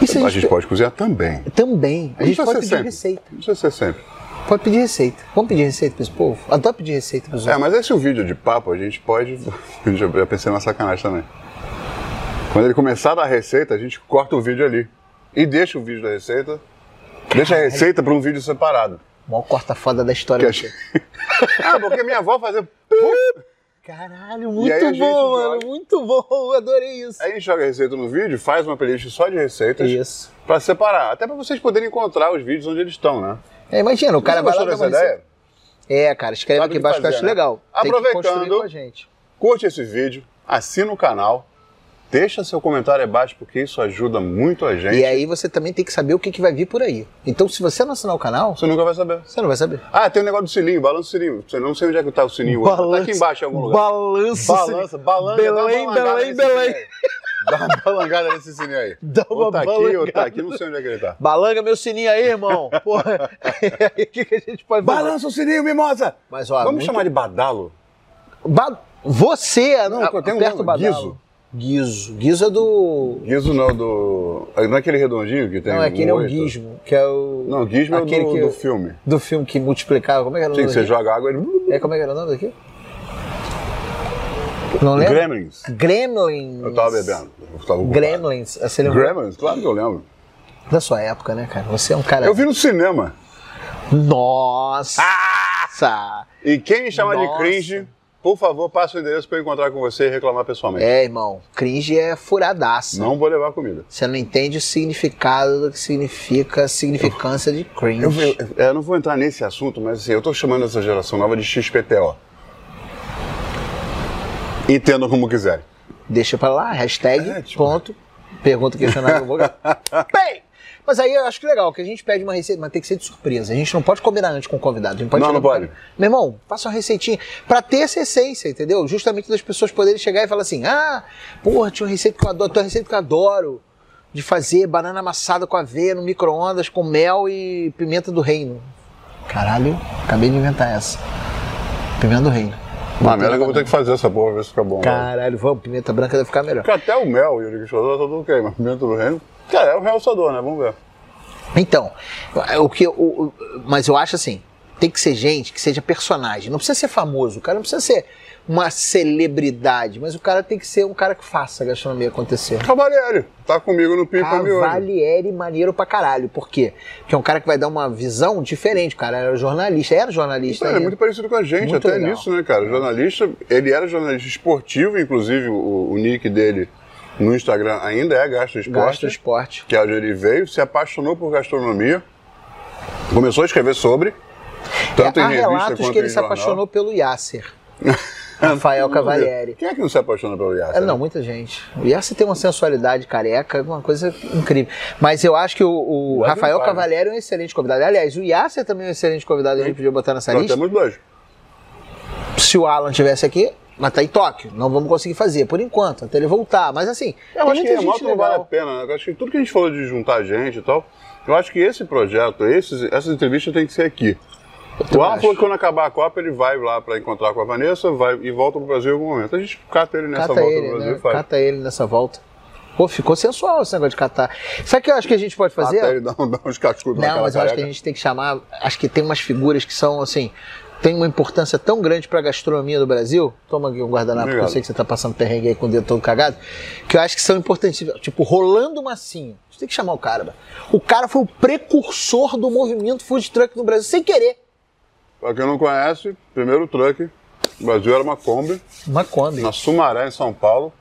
E se A gente pode cozinhar também. Também. A gente precisa pode pedir sempre. receita. Não precisa ser sempre. Pode pedir receita. Vamos pedir receita para esse povo? Adoro pedir receita para os É, mas esse é o vídeo de papo, a gente pode. Eu já pensei na sacanagem também. Quando ele começar a dar receita, a gente corta o vídeo ali. E deixa o vídeo da receita. Deixa a receita para um vídeo separado. Mó corta foda da história. Que a- ah, porque minha avó fazia. Caralho, muito a bom, mano. Muito bom. Adorei isso. Aí a gente joga a receita no vídeo, faz uma playlist só de receitas. Isso. Pra separar. Até pra vocês poderem encontrar os vídeos onde eles estão, né? É, imagina, o cara Você vai lá dessa ideia? É, cara, escreve Sabe aqui o que embaixo que eu fazer, acho né? legal. Aproveitando- a gente. Curte esse vídeo, assina o canal, deixa seu comentário abaixo, porque isso ajuda muito a gente. E aí você também tem que saber o que, que vai vir por aí. Então, se você não assinar o canal, Você nunca vai saber. você não vai saber. Ah, tem um negócio do sininho, balança o sininho. Você não sei onde é que tá o sininho hoje. mas Tá aqui embaixo em algum lugar. Balança. Balança, uma Belém, balangada Belém, Belém. Dá uma balangada nesse sininho aí. Dá ou uma tá aqui, ou balangada. tá aqui, não sei onde é que ele tá. Balanga meu sininho aí, irmão. Porra. aí o que, que a gente pode fazer? Balança o sininho, mimosa! Mas, ó, Vamos muito- chamar de badalo? Ba- Você, não, Não, tem um aperta o badalo. Guizo. Guizo é do... Guizo não, do... Não é aquele redondinho que tem Não, é aquele é um o oito? Gizmo, que é o... Não, Gizmo é o aquele do, que- do filme. Do filme que multiplicava. Como é que era o Sim, nome que você joga água e... É, como é que era o nome daqui? Não lembro? Gremlins. Gremlins. Eu tava bebendo. Eu tava. Gremlins. Você lembrou Gremlins, claro que eu lembro. da sua época, né, cara? Você é um cara... Eu vi no cinema. Nossa! E quem me chama Nossa. de cringe, por favor, passe o endereço pra eu encontrar com você e reclamar pessoalmente. É, irmão. Cringe é furadaça. Não vou levar comida. Você não entende o significado do que significa a significância de cringe. Eu, eu- eu não vou entrar nesse assunto, mas assim, eu tô chamando essa geração nova de XPTO. Entendam como quiserem. Deixa pra lá, hashtag, É, tipo- ponto, pergunta, questionário, vou Bem, mas aí eu acho que legal, que a gente pede uma receita, mas tem que ser de surpresa. A gente não pode combinar antes com o convidado. A gente pode Não, não pode. cara, Meu irmão, passa uma receitinha pra ter essa essência, entendeu? Justamente das pessoas poderem chegar e falar assim, ah, porra, tinha uma receita que eu adoro, tem uma receita que eu adoro, de fazer banana amassada com aveia no micro-ondas, com mel e pimenta do reino. Caralho, acabei de inventar essa. Pimenta do reino. Uma merda que eu vou ter que fazer essa porra, ver se fica bom. né? Caralho, vamos, pimenta branca deve ficar melhor. Porque até o mel e o liquidificador tá tudo ok, mas pimenta do reino. Cara, é o realçador, né? Vamos ver. Então, o que eu- o- mas eu acho assim, tem que ser gente que seja personagem. Não precisa ser famoso, o cara não precisa ser uma celebridade, mas o cara tem que ser um cara que faça a gastronomia acontecer. Cavalieri, tá comigo no Pipa. Cavalieri maneiro pra caralho. Por quê? Porque é um cara que vai dar uma visão diferente. O cara era jornalista, era jornalista. Ele é ainda. muito parecido com a gente, Muito até legal. nisso, né, cara? Jornalista, ele era jornalista esportivo, inclusive o, o nick dele no Instagram ainda é Gastro Esporte. Gosta do esporte. que é onde ele veio, se apaixonou por gastronomia, começou a escrever sobre, tanto É, há em revista relatos quanto que ele se jornal. apaixonou pelo Yasser. Rafael Cavalieri. Quem é que não se apaixona pelo Yasser? É, não, muita gente. O Yasser tem uma sensualidade careca, uma coisa incrível. Mas eu acho que o, o Rafael para. Cavalieri é um excelente convidado. Aliás, o Yasser também é um excelente convidado, a gente podia botar nessa Nós lista. temos dois. Se o Alan tivesse aqui, mas tá em Tóquio, não vamos conseguir fazer, por enquanto, até ele voltar. Mas assim, Eu acho que muita remoto não vale a pena, né? Eu acho que tudo que a gente falou de juntar gente e tal, eu acho que esse projeto, esses, essas entrevistas tem que ser aqui. O Alan falou que quando acabar a Copa ele vai lá pra encontrar com a Vanessa vai, e volta pro Brasil em algum momento. A gente cata ele nessa Cata volta ele, pro Brasil né? e faz. Cata ele nessa volta. Pô, ficou sensual esse negócio de catar. Sabe o que eu acho que a gente pode fazer? Cata ele, dá, dá uns cascudos Não, mas eu acho que a careca. gente tem que chamar. Acho que tem umas figuras que são assim. Tem uma importância tão grande para a gastronomia do Brasil. Toma aqui um guardanapo, porque eu Obrigado. sei que você tá passando perrengue aí com o dedo todo cagado. Que eu acho que são importantes. Tipo, Rolando Massinho. A gente tem que chamar o cara. O cara foi o precursor do movimento food truck no Brasil, sem querer. Pra quem não conhece, primeiro truck, o Brasil era uma Kombi, Uma Kombi. na Sumaré, em São Paulo,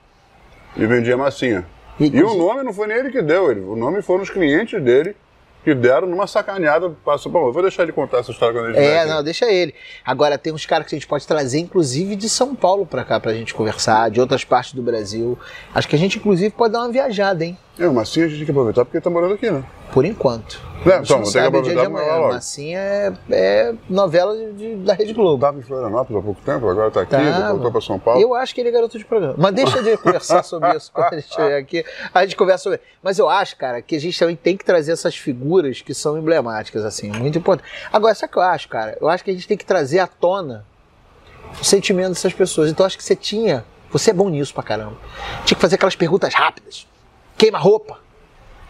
e vendia massinha. E, inclusive- o nome não foi nem ele que deu, ele, o nome foram os clientes dele que deram numa sacaneada. Passou, bom, eu vou deixar ele contar essa história quando ele É, não, deixa ele. Agora, tem uns caras que a gente pode trazer, inclusive, de São Paulo pra cá, pra gente conversar, de outras partes do Brasil. Acho que a gente, inclusive, pode dar uma viajada, hein? É, o Massinha a gente tem que aproveitar porque ele tá morando aqui, né? Por enquanto. É, A gente então, não sabe o dia de amanhã. logo. Massinha é, é novela de- de- da Rede Globo. Tava em Florianópolis há pouco tempo, agora tá aqui, Tá, voltou pra São Paulo. Eu acho que ele é garoto de programa. Mas deixa de conversar sobre isso quando a gente chegar aqui. A gente conversa sobre. Mas eu acho, cara, que a gente também tem que trazer essas figuras que são emblemáticas, assim, muito importante. Agora, sabe o que eu acho, cara? Eu acho que a gente tem que trazer à tona o sentimento dessas pessoas. Então, eu acho que você tinha. Você é bom nisso pra caramba. Tinha que fazer aquelas perguntas rápidas. Queima roupa.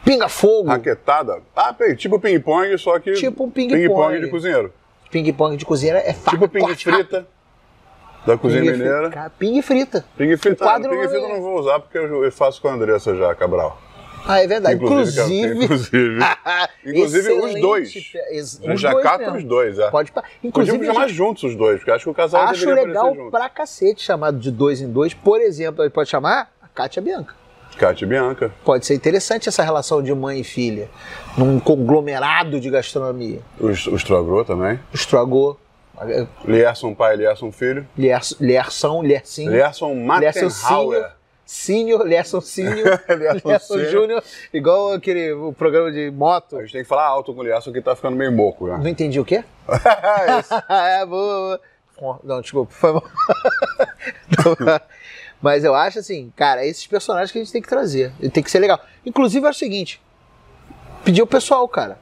Pinga fogo. Raquetada? Ah, tipo ping-pong, só que. Tipo um ping-pong. Ping-pong de cozinheiro. Ping-pong de cozinha é fácil. Tipo ping frita da cozinha mineira. Ping frita. Ping frita, O quadro ping frita é- eu não vou usar porque eu faço com a Andressa já, Cabral. Ah, é verdade. Inclusive, Inclusive. inclusive. Inclusive, os dois. ex- A gente os já dois cata mesmo. os dois, é. Pode Inclusive, Podíamos chamar a gente juntos os dois, porque acho que o casal acho legal junto. pra cacete chamado de dois em dois. Por exemplo, ele pode chamar a Kátia Bianca. Cátia e Bianca. Pode ser interessante essa relação de mãe e filha, num conglomerado de gastronomia. Os Trogro também. Estragou. Lierson pai, Lierson filho. Lercinho. Lierson Lerson Senior. Mattenhauer. Senior, Lerson Senior. Lerson Lerson. Júnior. Igual aquele o programa de moto. A gente tem que falar alto com o Lierson que tá ficando meio moco já. Não entendi o quê? Esse- é, boa, boa. Não, desculpa, foi mal. Mas eu acho assim, cara, esses personagens que a gente tem que trazer. Tem que ser legal. Inclusive é o seguinte: pedir ao pessoal, cara.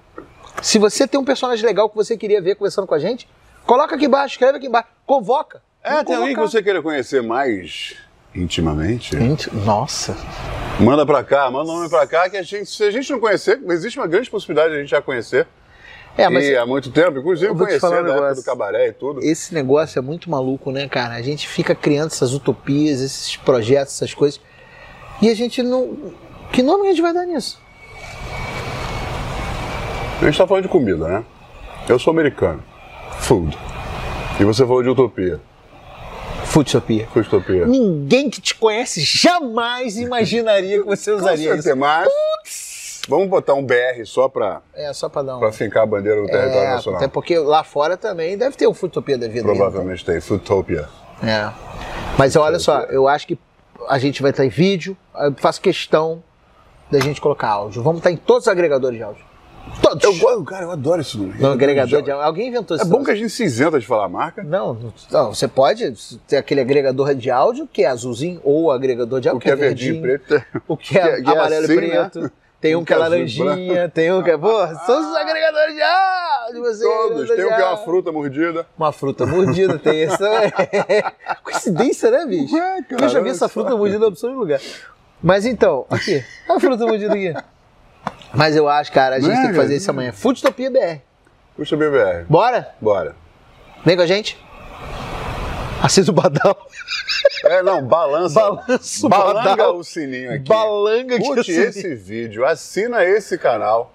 Se você tem um personagem legal que você queria ver conversando com a gente, coloca aqui embaixo, escreve aqui embaixo, convoca. É, tem alguém que você queira conhecer mais intimamente? Gente, nossa. Manda pra cá, manda o nome pra cá, que a gente, se a gente não conhecer, existe uma grande possibilidade de a gente já conhecer. É, mas e há muito tempo, inclusive Eu falar um negócio. do cabaré e tudo. esse negócio é muito maluco, né, cara? A gente fica criando essas utopias, esses projetos, essas coisas. E a gente não. Que nome a gente vai dar nisso? A gente tá falando de comida, né? Eu sou americano. Food. E você falou de utopia. Futopia. Food utopia. Ninguém que te conhece jamais imaginaria que você usaria isso. mas vamos botar um BR só pra, É, só pra dar um. pra fincar a bandeira do território É, nacional. até porque lá fora também deve ter um Futopia da vida. Provavelmente tem. Foodtopia. ainda. É. Mas olha só, eu acho que a gente vai estar em vídeo, eu faço questão da gente colocar áudio. Vamos estar em todos os agregadores de áudio. Todos. Eu, gosto- cara, eu adoro esse nome. No agregador de áudio. Alguém inventou É isso? bom que a gente se isenta de falar a marca. Não, não, você pode ter aquele agregador de áudio que é azulzinho, ou agregador de áudio O que é verdinho e preto. o que é, é amarelo assim, e preto. Né? Tem um Um que é é e laranjinha, tem um que é. Pô, todos os agregadores de áudio, você. Todos. Tem um que é uma fruta. mordida. Uma fruta mordida, tem também. Coincidência, né, bicho? Ué, cara, eu já vi essa fruta mordida em absoluto lugar. Mas então, aqui, a fruta mordida aqui. Mas eu acho, cara, a gente tem que fazer isso amanhã. Foodtopia BR. Puxa BBR. Bora? Bora. Vem com a gente? Assista o Badal. É, não, balança. Balança o Balanga badal. o sininho aqui. Balanga que Curte esse vídeo, assina esse canal.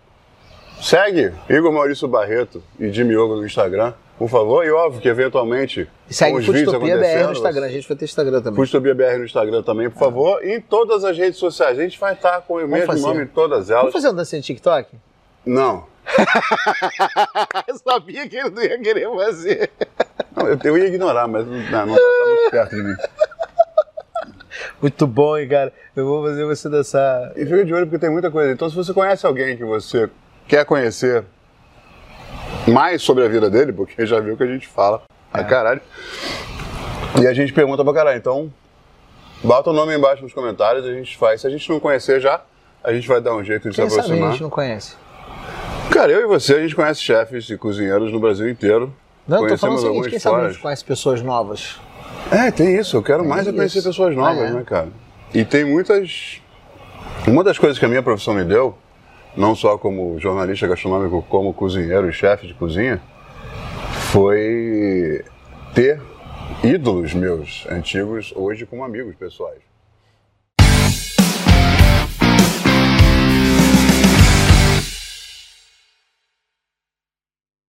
Segue Igor Maurício Barreto e Jimmy Yoga no Instagram, por favor. E óbvio que eventualmente E segue Foodtopia BR no Instagram. A gente vai ter Instagram também. Foodtopia BR no Instagram também, por favor. E em todas as redes sociais. A gente vai estar com o mesmo fazer. nome em todas elas. Vamos fazer um dancinha de TikTok? Não. Eu sabia que ele não ia querer fazer. Não, eu, eu ia ignorar, mas não, não, não, tá muito perto de mim. Muito bom, hein, cara. Eu vou fazer você dançar. E fica de olho porque tem muita coisa. Então, se você conhece alguém que você quer conhecer mais sobre a vida dele, porque já viu que a gente fala É. a caralho, e a gente pergunta pra caralho. Então, bota o nome aí embaixo nos comentários, a gente faz. Se a gente não conhecer já, a gente vai dar um jeito de Quem se sabe a aproximar. gente não conhece. Cara, eu e você, a gente conhece chefes e cozinheiros no Brasil inteiro. Não, eu tô falando o seguinte, quem sabe a gente conhece pessoas novas. É, tem isso. Eu quero mais é conhecer isso. pessoas novas, Ah, é. né, cara? E tem muitas. Uma das coisas que a minha profissão me deu, não só como jornalista gastronômico, como cozinheiro e chefe de cozinha, foi ter ídolos meus antigos hoje como amigos pessoais.